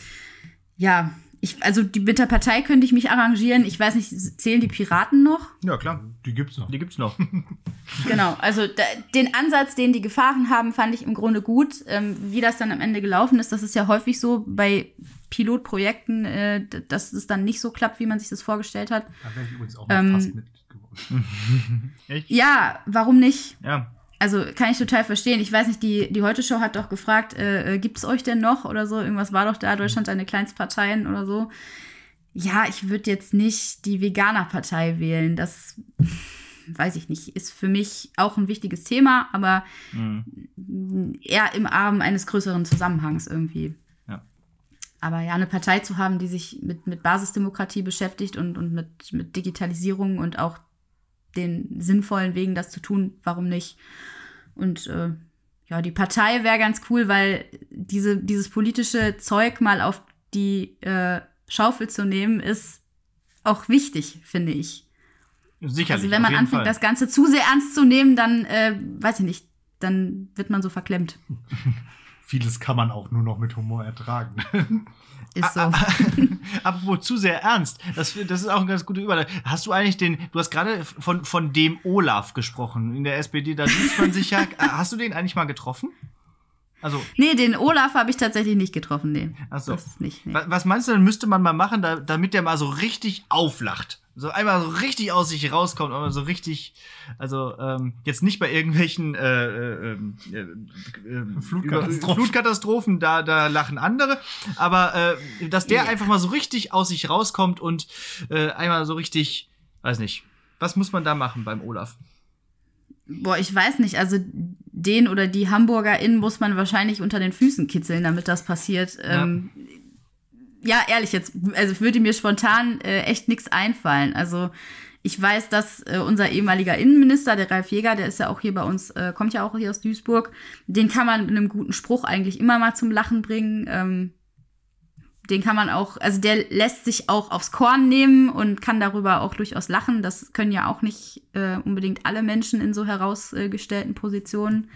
ja, ich, also die, mit der Partei könnte ich mich arrangieren. Ich weiß nicht, zählen die Piraten noch? Ja, klar. Die gibt's noch. Die gibt's noch. Genau, also da, den Ansatz, den die gefahren haben, fand ich im Grunde gut. Ähm, wie das dann am Ende gelaufen ist, das ist ja häufig so bei Pilotprojekten, äh, dass es dann nicht so klappt, wie man sich das vorgestellt hat. Da wäre ich übrigens auch mal Ähm, fast Mitglied geworden. Echt? Ja, warum nicht? Ja. Also kann ich total verstehen. Ich weiß nicht, die, die Heute-Show hat doch gefragt, äh, äh, gibt es euch denn noch oder so? Irgendwas war doch da, Deutschland seine Kleinstparteien oder so. Ja, ich würde jetzt nicht die Veganer-Partei wählen. Das weiß ich nicht. Ist für mich auch ein wichtiges Thema, aber Mhm. eher im Arm eines größeren Zusammenhangs irgendwie. Aber ja, eine Partei zu haben, die sich mit, mit Basisdemokratie beschäftigt und, und mit, mit Digitalisierung und auch den sinnvollen Wegen, das zu tun, warum nicht? Und äh, ja, die Partei wäre ganz cool, weil diese, dieses politische Zeug mal auf die äh, Schaufel zu nehmen, ist auch wichtig, finde ich. Sicherlich. Also wenn man anfängt, Fall. das Ganze zu sehr ernst zu nehmen, dann äh, weiß ich nicht, dann wird man so verklemmt. Vieles kann man auch nur noch mit Humor ertragen. Ist so. Apropos zu sehr ernst, das, das ist auch ein ganz guter Überleitung. Hast du eigentlich den, du hast gerade von, von dem Olaf gesprochen. In der SPD, da duzt man sich ja. Hast du den eigentlich mal getroffen? Also, Nee, den Olaf habe ich tatsächlich nicht getroffen, nee. Ach so. Das nicht, nee. wa- was meinst du, dann müsste man mal machen, da, damit der mal so richtig auflacht? So einmal so richtig aus sich rauskommt, aber so richtig, also ähm, jetzt nicht bei irgendwelchen äh, äh, ähm, äh, äh, Flutkatastrophen. Flutkatastrophen, da, da lachen andere, aber äh, dass der Ja. einfach mal so richtig aus sich rauskommt und äh, einmal so richtig, weiß nicht, was muss man da machen beim Olaf? Boah, ich weiß nicht, also den oder die HamburgerInnen muss man wahrscheinlich unter den Füßen kitzeln, damit das passiert. Ja. Ähm, ja, ehrlich, jetzt, also würde mir spontan äh, echt nichts einfallen. Also ich weiß, dass äh, unser ehemaliger Innenminister, der Ralf Jäger, der ist ja auch hier bei uns, äh, kommt ja auch hier aus Duisburg, den kann man mit einem guten Spruch eigentlich immer mal zum Lachen bringen. Ähm, den kann man auch, also der lässt sich auch aufs Korn nehmen und kann darüber auch durchaus lachen. Das können ja auch nicht äh, unbedingt alle Menschen in so herausgestellten Positionen.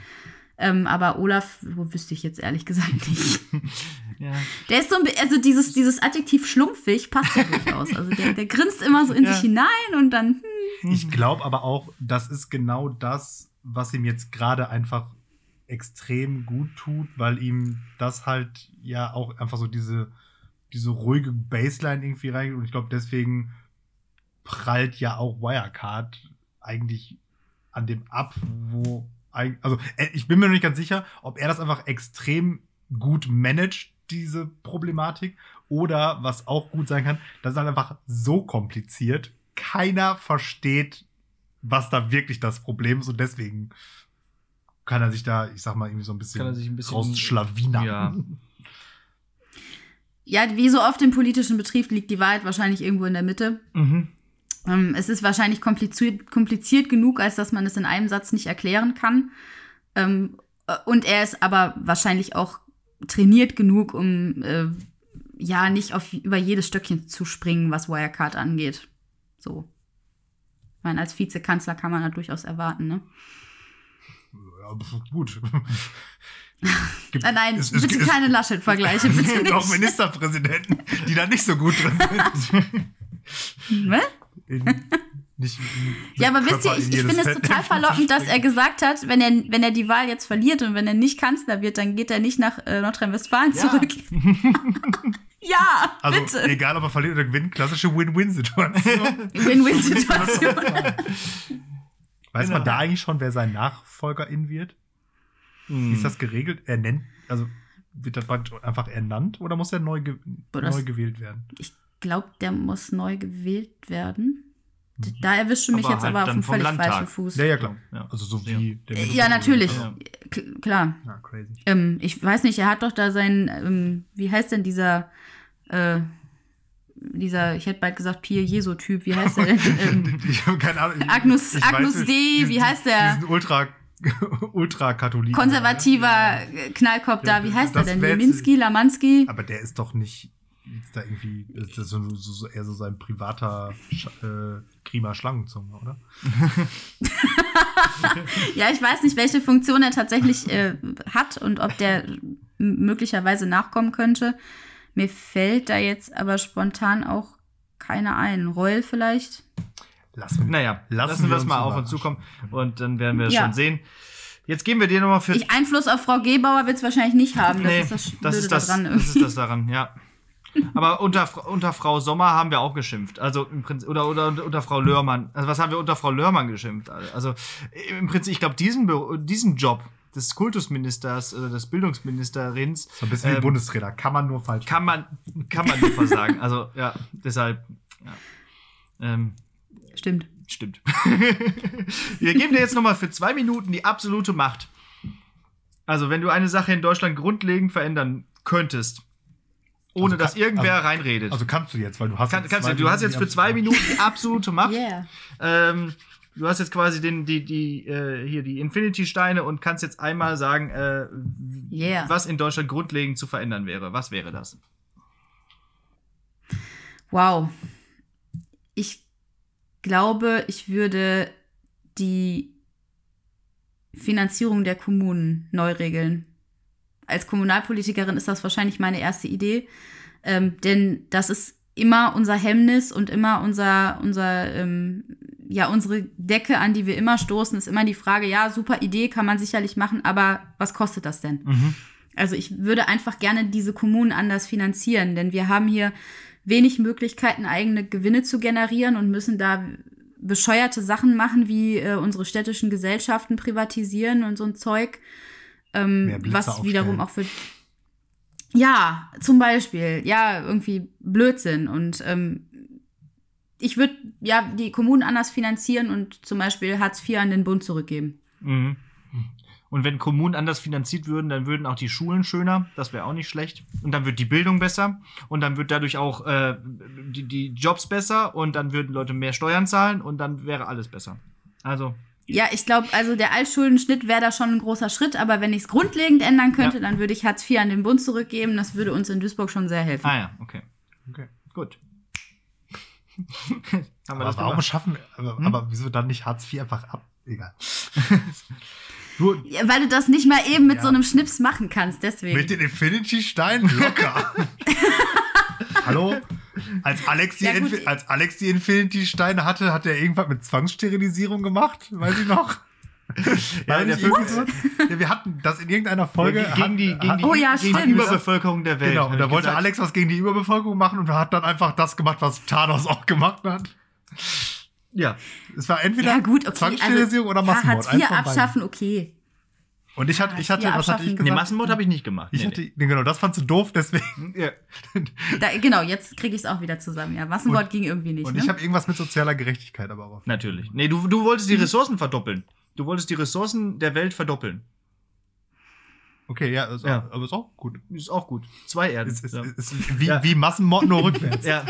Ähm, aber Olaf, wo wüsste ich jetzt ehrlich gesagt nicht. Ja. Der ist so ein also dieses, dieses Adjektiv schlumpfig passt ja durchaus. Also der, der grinst immer so in Ja. sich hinein und dann, hm, Ich glaube aber auch, das ist genau das, was ihm jetzt gerade einfach extrem gut tut, weil ihm das halt ja auch einfach so diese, diese ruhige Baseline irgendwie reingeht. Und ich glaube, deswegen prallt ja auch Wirecard eigentlich an dem ab, wo also äh, ich bin mir noch nicht ganz sicher, ob er das einfach extrem gut managt, diese Problematik, oder was auch gut sein kann, das ist halt einfach so kompliziert, keiner versteht, was da wirklich das Problem ist und deswegen kann er sich da, ich sag mal, irgendwie so ein bisschen, Kann er sich ein bisschen- rausschlawinern. Ja. ja, wie so oft im politischen Betrieb liegt die Wahrheit wahrscheinlich irgendwo in der Mitte. Mhm. Ähm, es ist wahrscheinlich kompliziert, kompliziert genug, als dass man es in einem Satz nicht erklären kann. Ähm, äh, und er ist aber wahrscheinlich auch trainiert genug, um äh, ja nicht auf, über jedes Stöckchen zu springen, was Wirecard angeht. So. Ich meine, als Vizekanzler kann man das durchaus erwarten, ne? Ja, gut. Gibt- nein, es- bitte es- keine Laschet-Vergleiche, Es gibt auch nicht. Ministerpräsidenten, die da nicht so gut drin sind. Ne? Nicht Ja, aber wisst ihr, ich, ich finde es total verlockend, dass er gesagt hat, wenn er, wenn er die Wahl jetzt verliert und wenn er nicht Kanzler wird, dann geht er nicht nach äh, Nordrhein-Westfalen Ja. zurück. ja, Also, bitte. egal ob er verliert oder gewinnt, klassische Win-Win-Situation. Win-Win-Situation. Weiß Genau. man da eigentlich schon, wer sein Nachfolgerin wird? Wie Hm. ist das geregelt? Er nennt, also wird er praktisch einfach ernannt oder muss er neu, ge Boah, das- neu gewählt werden? Ich glaube, der muss neu gewählt werden. D- Da erwischte mich Aber jetzt halt aber auf einem völlig Landtag. falschen Fuß. Ja, ja, klar. Ja. Also so Ja. wie der Minister- Ja, natürlich. Ja. Klar. Ja, crazy. Ähm, ich weiß nicht, er hat doch da sein, ähm, wie heißt denn dieser, äh, dieser, ich hätte bald gesagt Pier Jesu-Typ, wie heißt der denn? ähm, Ich habe keine Ahnung. Ich- Agnus- ich Agnus weiß, diesen- wie heißt der? Diesen Ultra, Ultra-Katholiken. konservativer äh, Knallkopf da, wie heißt Das er denn? Leminski, Lamanski? Aber der ist doch nicht ist da irgendwie, ist das so, so, so eher so sein privater Sch äh, Kriemer Schlangenzunge, oder? Ja, ich weiß nicht, welche Funktion er tatsächlich äh, hat und ob der möglicherweise nachkommen könnte. Mir fällt da jetzt aber spontan auch keiner ein. Reul vielleicht? Lassen wir, Naja, lassen, wir es mal auf uns zukommen und dann werden wir es Ja. schon sehen. Jetzt geben wir dir nochmal für. Ich, Einfluss auf Frau Gebauer wird es wahrscheinlich nicht haben. Das Nee, ist das, das Blöde ist das, daran das ist das daran, ja. Aber unter, unter Frau Sommer haben wir auch geschimpft. Also im Prinzip, oder, oder unter, Frau Lörmann. Also was haben wir unter Frau Lörmann geschimpft? Also im Prinzip, ich glaube, diesen, diesen Job des Kultusministers oder des Bildungsministerins So ein bisschen wie ähm, Bundestrainer. Kann man nur falsch kann man, kann man nicht versagen. Also ja, deshalb, ja. Ähm, Stimmt. Stimmt. Wir geben dir jetzt nochmal für zwei Minuten die absolute Macht. Also, wenn du eine Sache in Deutschland grundlegend verändern könntest, ohne Also dass kann- irgendwer also- reinredet. Also kannst du jetzt, weil du hast Kann, jetzt kannst zwei du, du hast jetzt für zwei Minuten die absolute Macht. Yeah. Ähm, du hast jetzt quasi den, die, die, äh, hier die Infinity-Steine und kannst jetzt einmal sagen, äh, Yeah. was in Deutschland grundlegend zu verändern wäre. Was wäre das? Wow. Ich glaube, ich würde die Finanzierung der Kommunen neu regeln. Als Kommunalpolitikerin ist das wahrscheinlich meine erste Idee, ähm, denn das ist immer unser Hemmnis und immer unser, unser, ähm, ja, unsere Decke, an die wir immer stoßen, ist immer die Frage, ja, super Idee, kann man sicherlich machen, aber was kostet das denn? Also ich würde einfach gerne diese Kommunen anders finanzieren, denn wir haben hier wenig Möglichkeiten, eigene Gewinne zu generieren und müssen da bescheuerte Sachen machen, wie äh, unsere städtischen Gesellschaften privatisieren und so ein Zeug, ähm, was aufstellen. wiederum auch für ja, zum Beispiel, ja, irgendwie Blödsinn. Und ähm, ich würde ja die Kommunen anders finanzieren und zum Beispiel Hartz IV an den Bund zurückgeben. Mhm. Und wenn Kommunen anders finanziert würden, dann würden auch die Schulen schöner. Das wäre auch nicht schlecht. Und dann wird die Bildung besser. Und dann wird dadurch auch äh, die, die Jobs besser. Und dann würden Leute mehr Steuern zahlen. Und dann wäre alles besser. Also, Ja, ich glaube, also der Altschuldenschnitt wäre da schon ein großer Schritt, aber wenn ich es grundlegend ändern könnte, Ja. dann würde ich Hartz IV an den Bund zurückgeben. Das würde uns in Duisburg schon sehr helfen. ah ja, okay. Okay. Gut. Haben wir Aber das warum gemacht? schaffen, aber, Hm? aber wieso dann nicht Hartz IV einfach ab? Egal. Nur Ja, weil du das nicht mal eben mit Ja. so einem Schnips machen kannst, deswegen. mit den Infinity-Steinen locker. Hallo? Als Alex, die Ja. Infi- als Alex die Infinity-Steine hatte, hat er irgendwas mit Zwangssterilisierung gemacht? Weiß ich noch? Ja, der ja, wir hatten das in irgendeiner Folge. Ja, gegen die, gegen die, Oh ja, gegen die. Überbevölkerung der Welt. Genau, und da wollte gesagt. Alex was gegen die Überbevölkerung machen und hat dann einfach das gemacht, was Thanos auch gemacht hat. Ja. Es war entweder ja, gut, okay. Zwangssterilisierung oder ja, Massenmord. Hartz IV abschaffen, okay. Und ich hatte, ich hatte, IV was hatte ich abschaffen. Nee, gesagt? Massenmord habe ich nicht gemacht. Ich Nee, hatte, nee, genau, das fandst du doof, deswegen. Ja. Da, genau, jetzt kriege ich es auch wieder zusammen. Ja, Massenwort Und- ging irgendwie nicht. Und ne? ich habe irgendwas mit sozialer Gerechtigkeit aber auch. Natürlich. Nee, du, du wolltest die Ressourcen verdoppeln. Du wolltest die Ressourcen der Welt verdoppeln. Okay, ja, ist, Ja. Auch, aber ist auch gut. Ist auch gut. Zwei Erden. Ist, ist, ja. ist wie, Ja. wie Massenmord nur rückwärts. ja.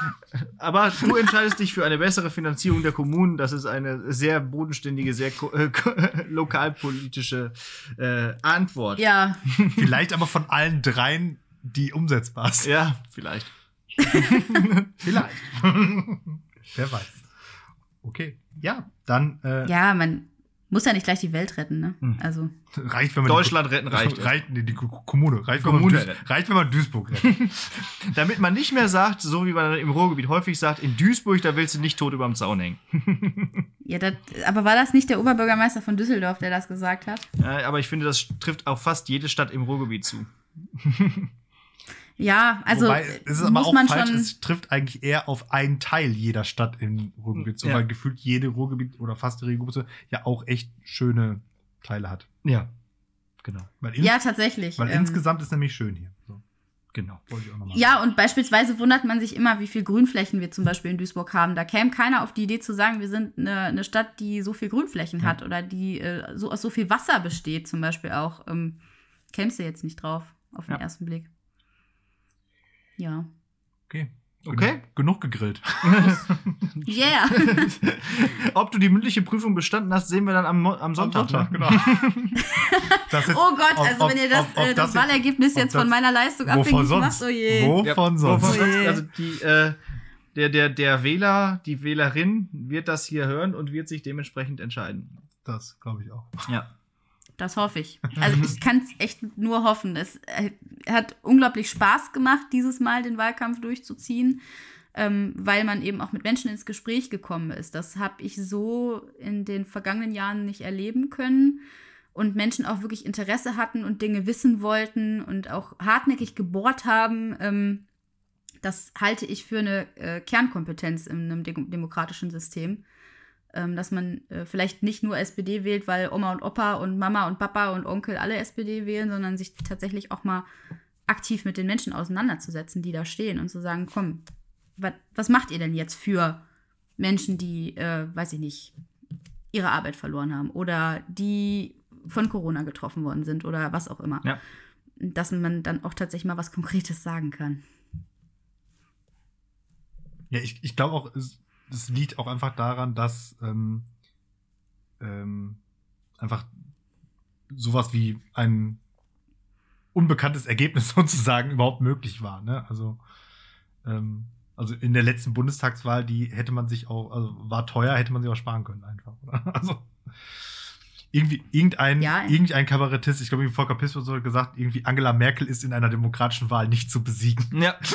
Aber du entscheidest dich für eine bessere Finanzierung der Kommunen. Das ist eine sehr bodenständige, sehr äh, lokalpolitische äh, Antwort. ja, Vielleicht aber von allen dreien, die umsetzbar sind. Ja, vielleicht. Vielleicht. Wer weiß. Okay, ja, dann äh, ja, man muss ja nicht gleich die Welt retten, ne? Hm. Also, reicht, wenn man Deutschland retten reicht. reicht nee, die Ko- Kommune. Reicht, Kommune wenn man Duis, retten. reicht, wenn man Duisburg rettet. Damit man nicht mehr sagt, so wie man im Ruhrgebiet häufig sagt, in Duisburg, da willst du nicht tot überm Zaun hängen. ja, das, aber war das nicht der Oberbürgermeister von Düsseldorf, der das gesagt hat? Ja, aber ich finde, das trifft auf fast jede Stadt im Ruhrgebiet zu. Ja, also Wobei, es ist aber muss auch man falsch, schon. es trifft eigentlich eher auf einen Teil jeder Stadt im Ruhrgebiet, so, Ja. weil gefühlt jede Ruhrgebiet oder fast jede Ruhrgebiet ja auch echt schöne Teile hat. Ja. Genau. Ja, tatsächlich. weil ähm, insgesamt ist nämlich schön hier. So, Genau. wollte ich auch noch mal Ja, und beispielsweise wundert man sich immer, wie viel Grünflächen wir zum Beispiel in Duisburg haben. Da käme keiner auf die Idee zu sagen, wir sind eine, eine Stadt, die so viel Grünflächen hat oder die äh, so aus so viel Wasser besteht, zum Beispiel auch. Ähm, kämst du jetzt nicht drauf, auf den Ja. ersten Blick. Ja. Okay. Okay. Genug, genug gegrillt. Yeah. Ob du die mündliche Prüfung bestanden hast, sehen wir dann am, am Sonntag. Sonntag, ne? genau. Das jetzt- Oh Gott, also ob- wenn ihr das, ob- ob äh, das, das Wahlergebnis jetzt von das- meiner Leistung Wovon abhängig sonst? macht, oh je. Wovon Ja, sonst? wovon Oh je. Also die, äh, der, der, der Wähler, die Wählerin wird das hier hören und wird sich dementsprechend entscheiden. Das glaube ich auch. Ja. Das hoffe ich. Also ich kann es echt nur hoffen. Es äh, hat unglaublich Spaß gemacht, dieses Mal den Wahlkampf durchzuziehen, ähm, weil man eben auch mit Menschen ins Gespräch gekommen ist. Das habe ich so in den vergangenen Jahren nicht erleben können. Und Menschen auch wirklich Interesse hatten und Dinge wissen wollten und auch hartnäckig gebohrt haben. Ähm, das halte ich für eine äh, Kernkompetenz in einem de demokratischen System ähm, dass man äh, vielleicht nicht nur SPD wählt, weil Oma und Opa und Mama und Papa und Onkel alle SPD wählen, sondern sich tatsächlich auch mal aktiv mit den Menschen auseinanderzusetzen, die da stehen und zu sagen, komm, wat, was macht ihr denn jetzt für Menschen, die, äh, weiß ich nicht, ihre Arbeit verloren haben oder die von Corona getroffen worden sind oder was auch immer. Ja. Dass man dann auch tatsächlich mal was Konkretes sagen kann. Ja, ich, ich glaube auch, es, das liegt auch einfach daran, dass ähm, ähm, einfach sowas wie ein unbekanntes Ergebnis sozusagen überhaupt möglich war. Ne? Also, ähm, also in der letzten Bundestagswahl, die hätte man sich auch, also war teuer, hätte man sich auch sparen können einfach. Oder? Also irgendwie irgendein, ja, irgendein Kabarettist, ich glaube, Volker Pispel hat gesagt, irgendwie Angela Merkel ist in einer demokratischen Wahl nicht zu besiegen. Ja.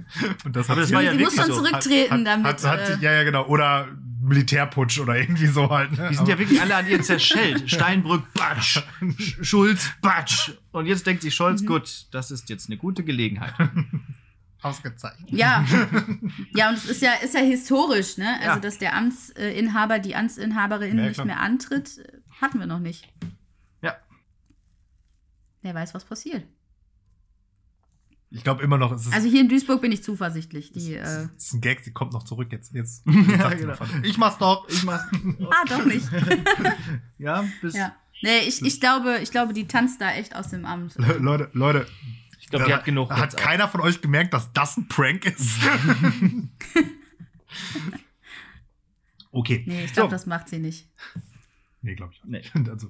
Und das, hat das war ja Sie muss schon so. zurücktreten hat, damit. Hat, hat, äh, ja, ja, genau. Oder Militärputsch oder irgendwie so halt. Ne? Die sind ja wirklich alle an ihr zerschellt. Steinbrück, Batsch. Schulz, Batsch. Und jetzt denkt sich Scholz, mhm. gut, das ist jetzt eine gute Gelegenheit. Ausgezeichnet. Ja. Ja, und es ist ja, ist ja historisch, ne? Also, ja. dass der Amtsinhaber, die Amtsinhaberin ja, nicht mehr antritt, hatten wir noch nicht. Ja. Wer weiß, was passiert. Ich glaube immer noch, es ist. Also hier in Duisburg bin ich zuversichtlich. Die, es, äh, ist ein Gag, sie kommt noch zurück jetzt. jetzt, ja, genau. Ich mach's doch. Ich mach's. ah, doch nicht. ja, bis. Ja. Nee, ich, ich, glaube, ich glaube, die tanzt da echt aus dem Amt. Le Leute, Leute. Ich glaube, die hat genug. Hat keiner von euch gemerkt, dass das ein Prank ist? okay. Nee, ich glaube, so. das macht sie nicht. Nee, glaube ich auch nicht. Nee. Also,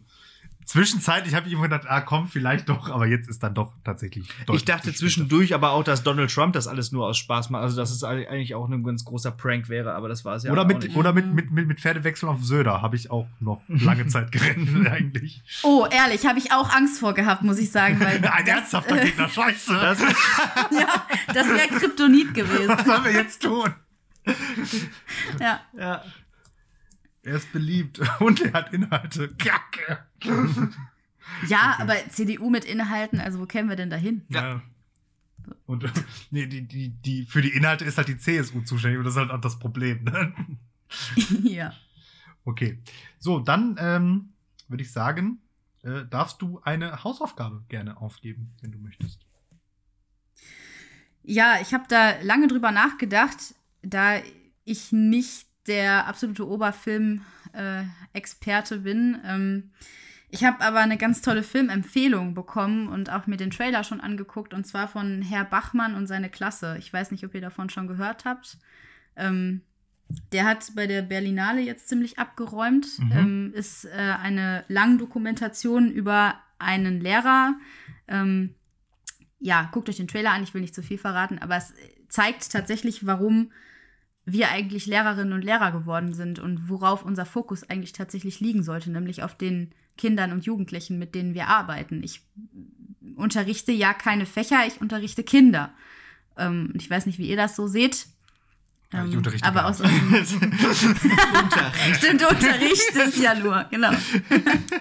Zwischenzeitlich habe ich immer gedacht, ah komm, vielleicht doch, aber jetzt ist dann doch tatsächlich. Ich dachte zwischendurch aber auch, dass Donald Trump das alles nur aus Spaß macht. Also, dass es eigentlich auch ein ganz großer Prank wäre, aber das war es ja oder auch mit, nicht. Oder mit, mit, mit, mit Pferdewechsel auf Söder habe ich auch noch lange Zeit geredet, eigentlich. Oh, ehrlich, habe ich auch Angst vor gehabt, muss ich sagen. Weil Ein ernsthafter äh, Gegner, scheiße. Das, ja, das wäre Kryptonit gewesen. Was sollen wir jetzt tun? ja. Ja. Er ist beliebt und er hat Inhalte. Kacke. Ja, okay. aber CDU mit Inhalten, also wo kämen wir denn dahin? Ja. Und nee, die, die, die, für die Inhalte ist halt die CSU zuständig und das ist halt auch das Problem. Ne? ja. Okay. So, dann ähm, würde ich sagen, äh, darfst du eine Hausaufgabe gerne aufgeben, wenn du möchtest. Ja, ich habe da lange drüber nachgedacht, da ich nicht der absolute Oberfilm-Experte äh, bin. Ähm, ich habe aber eine ganz tolle Filmempfehlung bekommen und auch mir den Trailer schon angeguckt, und zwar von Herr Bachmann und seine Klasse. Ich weiß nicht, ob ihr davon schon gehört habt. Ähm, der hat bei der Berlinale jetzt ziemlich abgeräumt. Mhm. Ähm, ist äh, eine Langdokumentation über einen Lehrer. Ähm, ja, guckt euch den Trailer an, ich will nicht zu viel verraten, aber es zeigt tatsächlich, warum wir eigentlich Lehrerinnen und Lehrer geworden sind und worauf unser Fokus eigentlich tatsächlich liegen sollte, nämlich auf den Kindern und Jugendlichen, mit denen wir arbeiten. Ich unterrichte ja keine Fächer, ich unterrichte Kinder. Ähm, ich weiß nicht, wie ihr das so seht. Ja, ich ähm, unterrichte aber aus Stimmt, Unterricht ist ja nur, genau.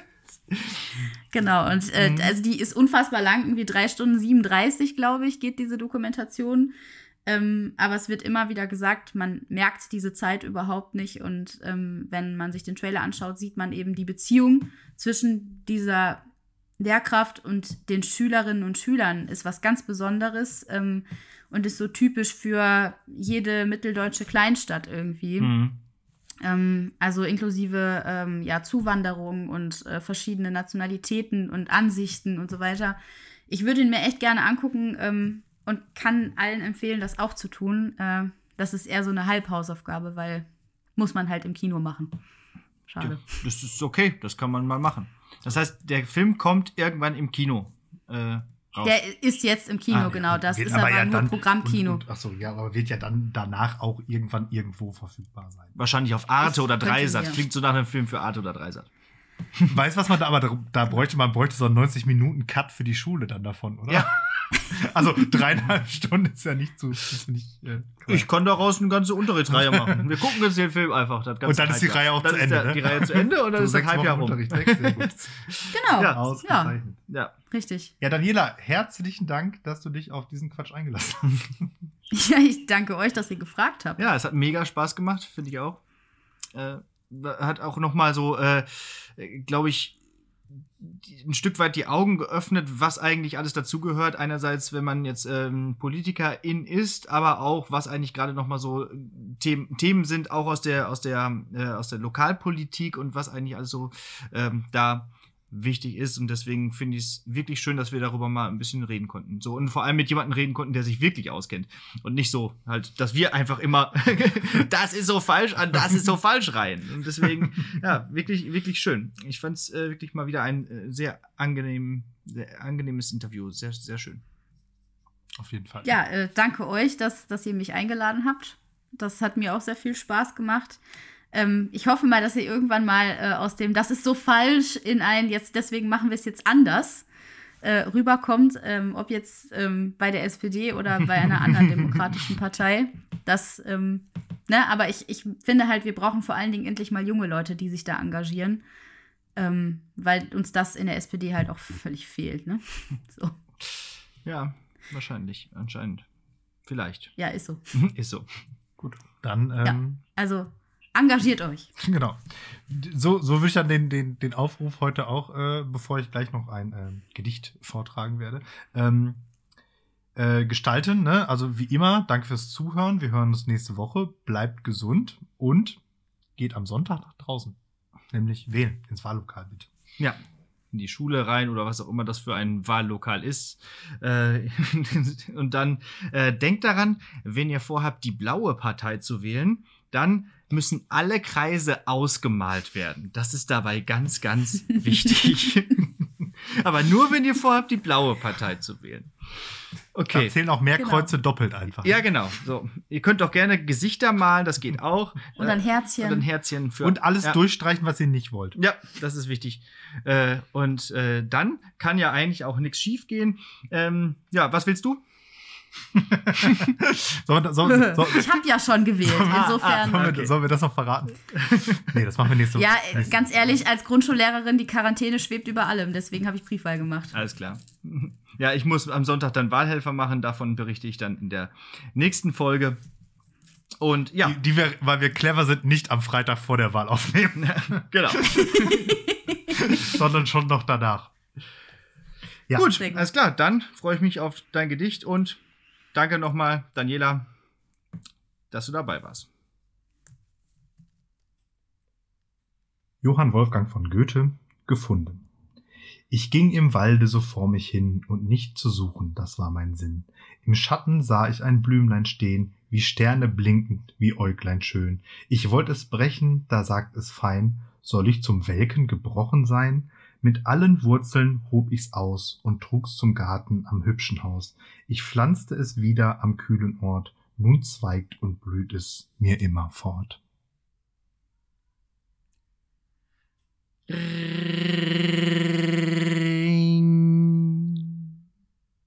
genau, und äh, mhm. also die ist unfassbar lang, irgendwie drei Stunden 37, glaube ich, geht diese Dokumentation. Ähm, aber es wird immer wieder gesagt, man merkt diese Zeit überhaupt nicht. Und ähm, wenn man sich den Trailer anschaut, sieht man eben die Beziehung zwischen dieser Lehrkraft und den Schülerinnen und Schülern ist was ganz Besonderes ähm, und ist so typisch für jede mitteldeutsche Kleinstadt irgendwie. Mhm. Ähm, also inklusive ähm, ja, Zuwanderung und äh, verschiedene Nationalitäten und Ansichten und so weiter. Ich würde ihn mir echt gerne angucken ähm, und kann allen empfehlen, das auch zu tun. Äh, das ist eher so eine Halbhausaufgabe, weil muss man halt im Kino machen. Schade. Ja, das ist okay, das kann man mal machen. Das heißt, der Film kommt irgendwann im Kino. Äh, raus. Der ist jetzt im Kino, ah, genau. Das ist aber, aber ja nur dann, Programmkino. Und, und, achso, ja, aber wird ja dann danach auch irgendwann irgendwo verfügbar sein. Wahrscheinlich auf Arte ich oder Dreisat. Klingt so nach einem Film für Arte oder Dreisat. Weißt du, was man da, aber da, da bräuchte man bräuchte so einen 90 Minuten Cut für die Schule dann davon, oder? Ja. Also dreieinhalb Stunden ist ja nicht zu. Ist nicht, äh, Ich kann daraus eine ganze Unterrichtsreihe machen. Wir gucken uns den Film einfach. Das ganze Und dann ist die Halbjahr. Reihe auch dann zu ist Ende, Der, ne? Die Reihe zu Ende und dann so ist das sechs Halbjahr rum. Genau. Ja. Ja. Ja. richtig. Ja, Daniela, herzlichen Dank, dass du dich auf diesen Quatsch eingelassen hast. Ja, ich danke euch, dass ihr gefragt habt. ja, es hat mega Spaß gemacht, finde ich auch. Äh, hat auch noch mal so, äh, glaube ich, ein Stück weit die Augen geöffnet, was eigentlich alles dazugehört. Einerseits, wenn man jetzt ähm, Politikerin ist, aber auch, was eigentlich gerade noch mal so äh, Themen, Themen sind, auch aus der, aus der, äh, aus der Lokalpolitik und was eigentlich alles so ähm, da wichtig ist. Und deswegen finde ich es wirklich schön, dass wir darüber mal ein bisschen reden konnten. So und vor allem mit jemandem reden konnten, der sich wirklich auskennt. Und nicht so halt, dass wir einfach immer, das ist so falsch, an das ist so falsch rein. Und deswegen, ja, wirklich, wirklich schön. Ich fand es äh, wirklich mal wieder ein äh, sehr angenehm, sehr angenehmes Interview. Sehr, sehr schön. Auf jeden Fall. Ja, äh, danke euch, dass, dass ihr mich eingeladen habt. Das hat mir auch sehr viel Spaß gemacht. Ähm, ich hoffe mal, dass ihr irgendwann mal äh, aus dem, das ist so falsch, in ein, jetzt deswegen machen wir es jetzt anders, äh, rüberkommt, ähm, ob jetzt ähm, bei der SPD oder bei einer anderen demokratischen Partei. Das, ähm, ne, aber ich, ich finde halt, wir brauchen vor allen Dingen endlich mal junge Leute, die sich da engagieren. Ähm, weil uns das in der SPD halt auch völlig fehlt, ne? So. Ja, wahrscheinlich, anscheinend. Vielleicht. Ja, ist so. ist so. Gut. Dann, ähm, Also engagiert euch. genau. So, so würde ich dann den, den, den Aufruf heute auch, äh, bevor ich gleich noch ein ähm, Gedicht vortragen werde, ähm, äh, gestalten. Ne? Also wie immer, danke fürs Zuhören. Wir hören uns nächste Woche. Bleibt gesund und geht am Sonntag nach draußen. Nämlich wählen ins Wahllokal bitte. Ja. In die Schule rein oder was auch immer das für ein Wahllokal ist. Äh, und dann äh, denkt daran, wenn ihr vorhabt, die blaue Partei zu wählen, dann müssen alle Kreise ausgemalt werden. Das ist dabei ganz, ganz wichtig. Aber nur, wenn ihr vorhabt, die blaue Partei zu wählen. Da Okay. zählen auch mehr Genau. Kreuze doppelt einfach. Ja, genau. So. Ihr könnt auch gerne Gesichter malen, das geht auch. Und ein Äh, Herzchen. Und ein Herzchen für. Und alles ja. durchstreichen, was ihr nicht wollt. Ja, das ist wichtig. Äh, und äh, dann kann ja eigentlich auch nichts schiefgehen. Ähm, ja, was willst du? Sollen wir, sollen, sollen, ich habe ja schon gewählt. Ah, Insofern. sollen, okay. wir, sollen wir das noch verraten? nee, das machen wir nächste Woche. ja, äh, ganz ehrlich, als Grundschullehrerin, die Quarantäne schwebt über allem. Deswegen habe ich Briefwahl gemacht. Alles klar. Ja, ich muss am Sonntag dann Wahlhelfer machen. Davon berichte ich dann in der nächsten Folge. Und ja, Die, die wir, weil wir clever sind, nicht am Freitag vor der Wahl aufnehmen, genau. sondern schon noch danach. Ja. Gut. alles klar. Dann freue ich mich auf dein Gedicht und danke nochmal, Daniela, dass du dabei warst. Johann Wolfgang von Goethe gefunden. Ich ging im Walde so vor mich hin, und nicht zu suchen, das war mein Sinn. Im Schatten sah ich ein Blümlein stehen, wie Sterne blinkend, wie Äuglein schön. Ich wollt es brechen, da sagt es fein, soll ich zum Welken gebrochen sein? Mit allen Wurzeln hob ich's aus und trug's zum Garten am hübschen Haus. Ich pflanzte es wieder am kühlen Ort. Nun zweigt und blüht es mir immer fort.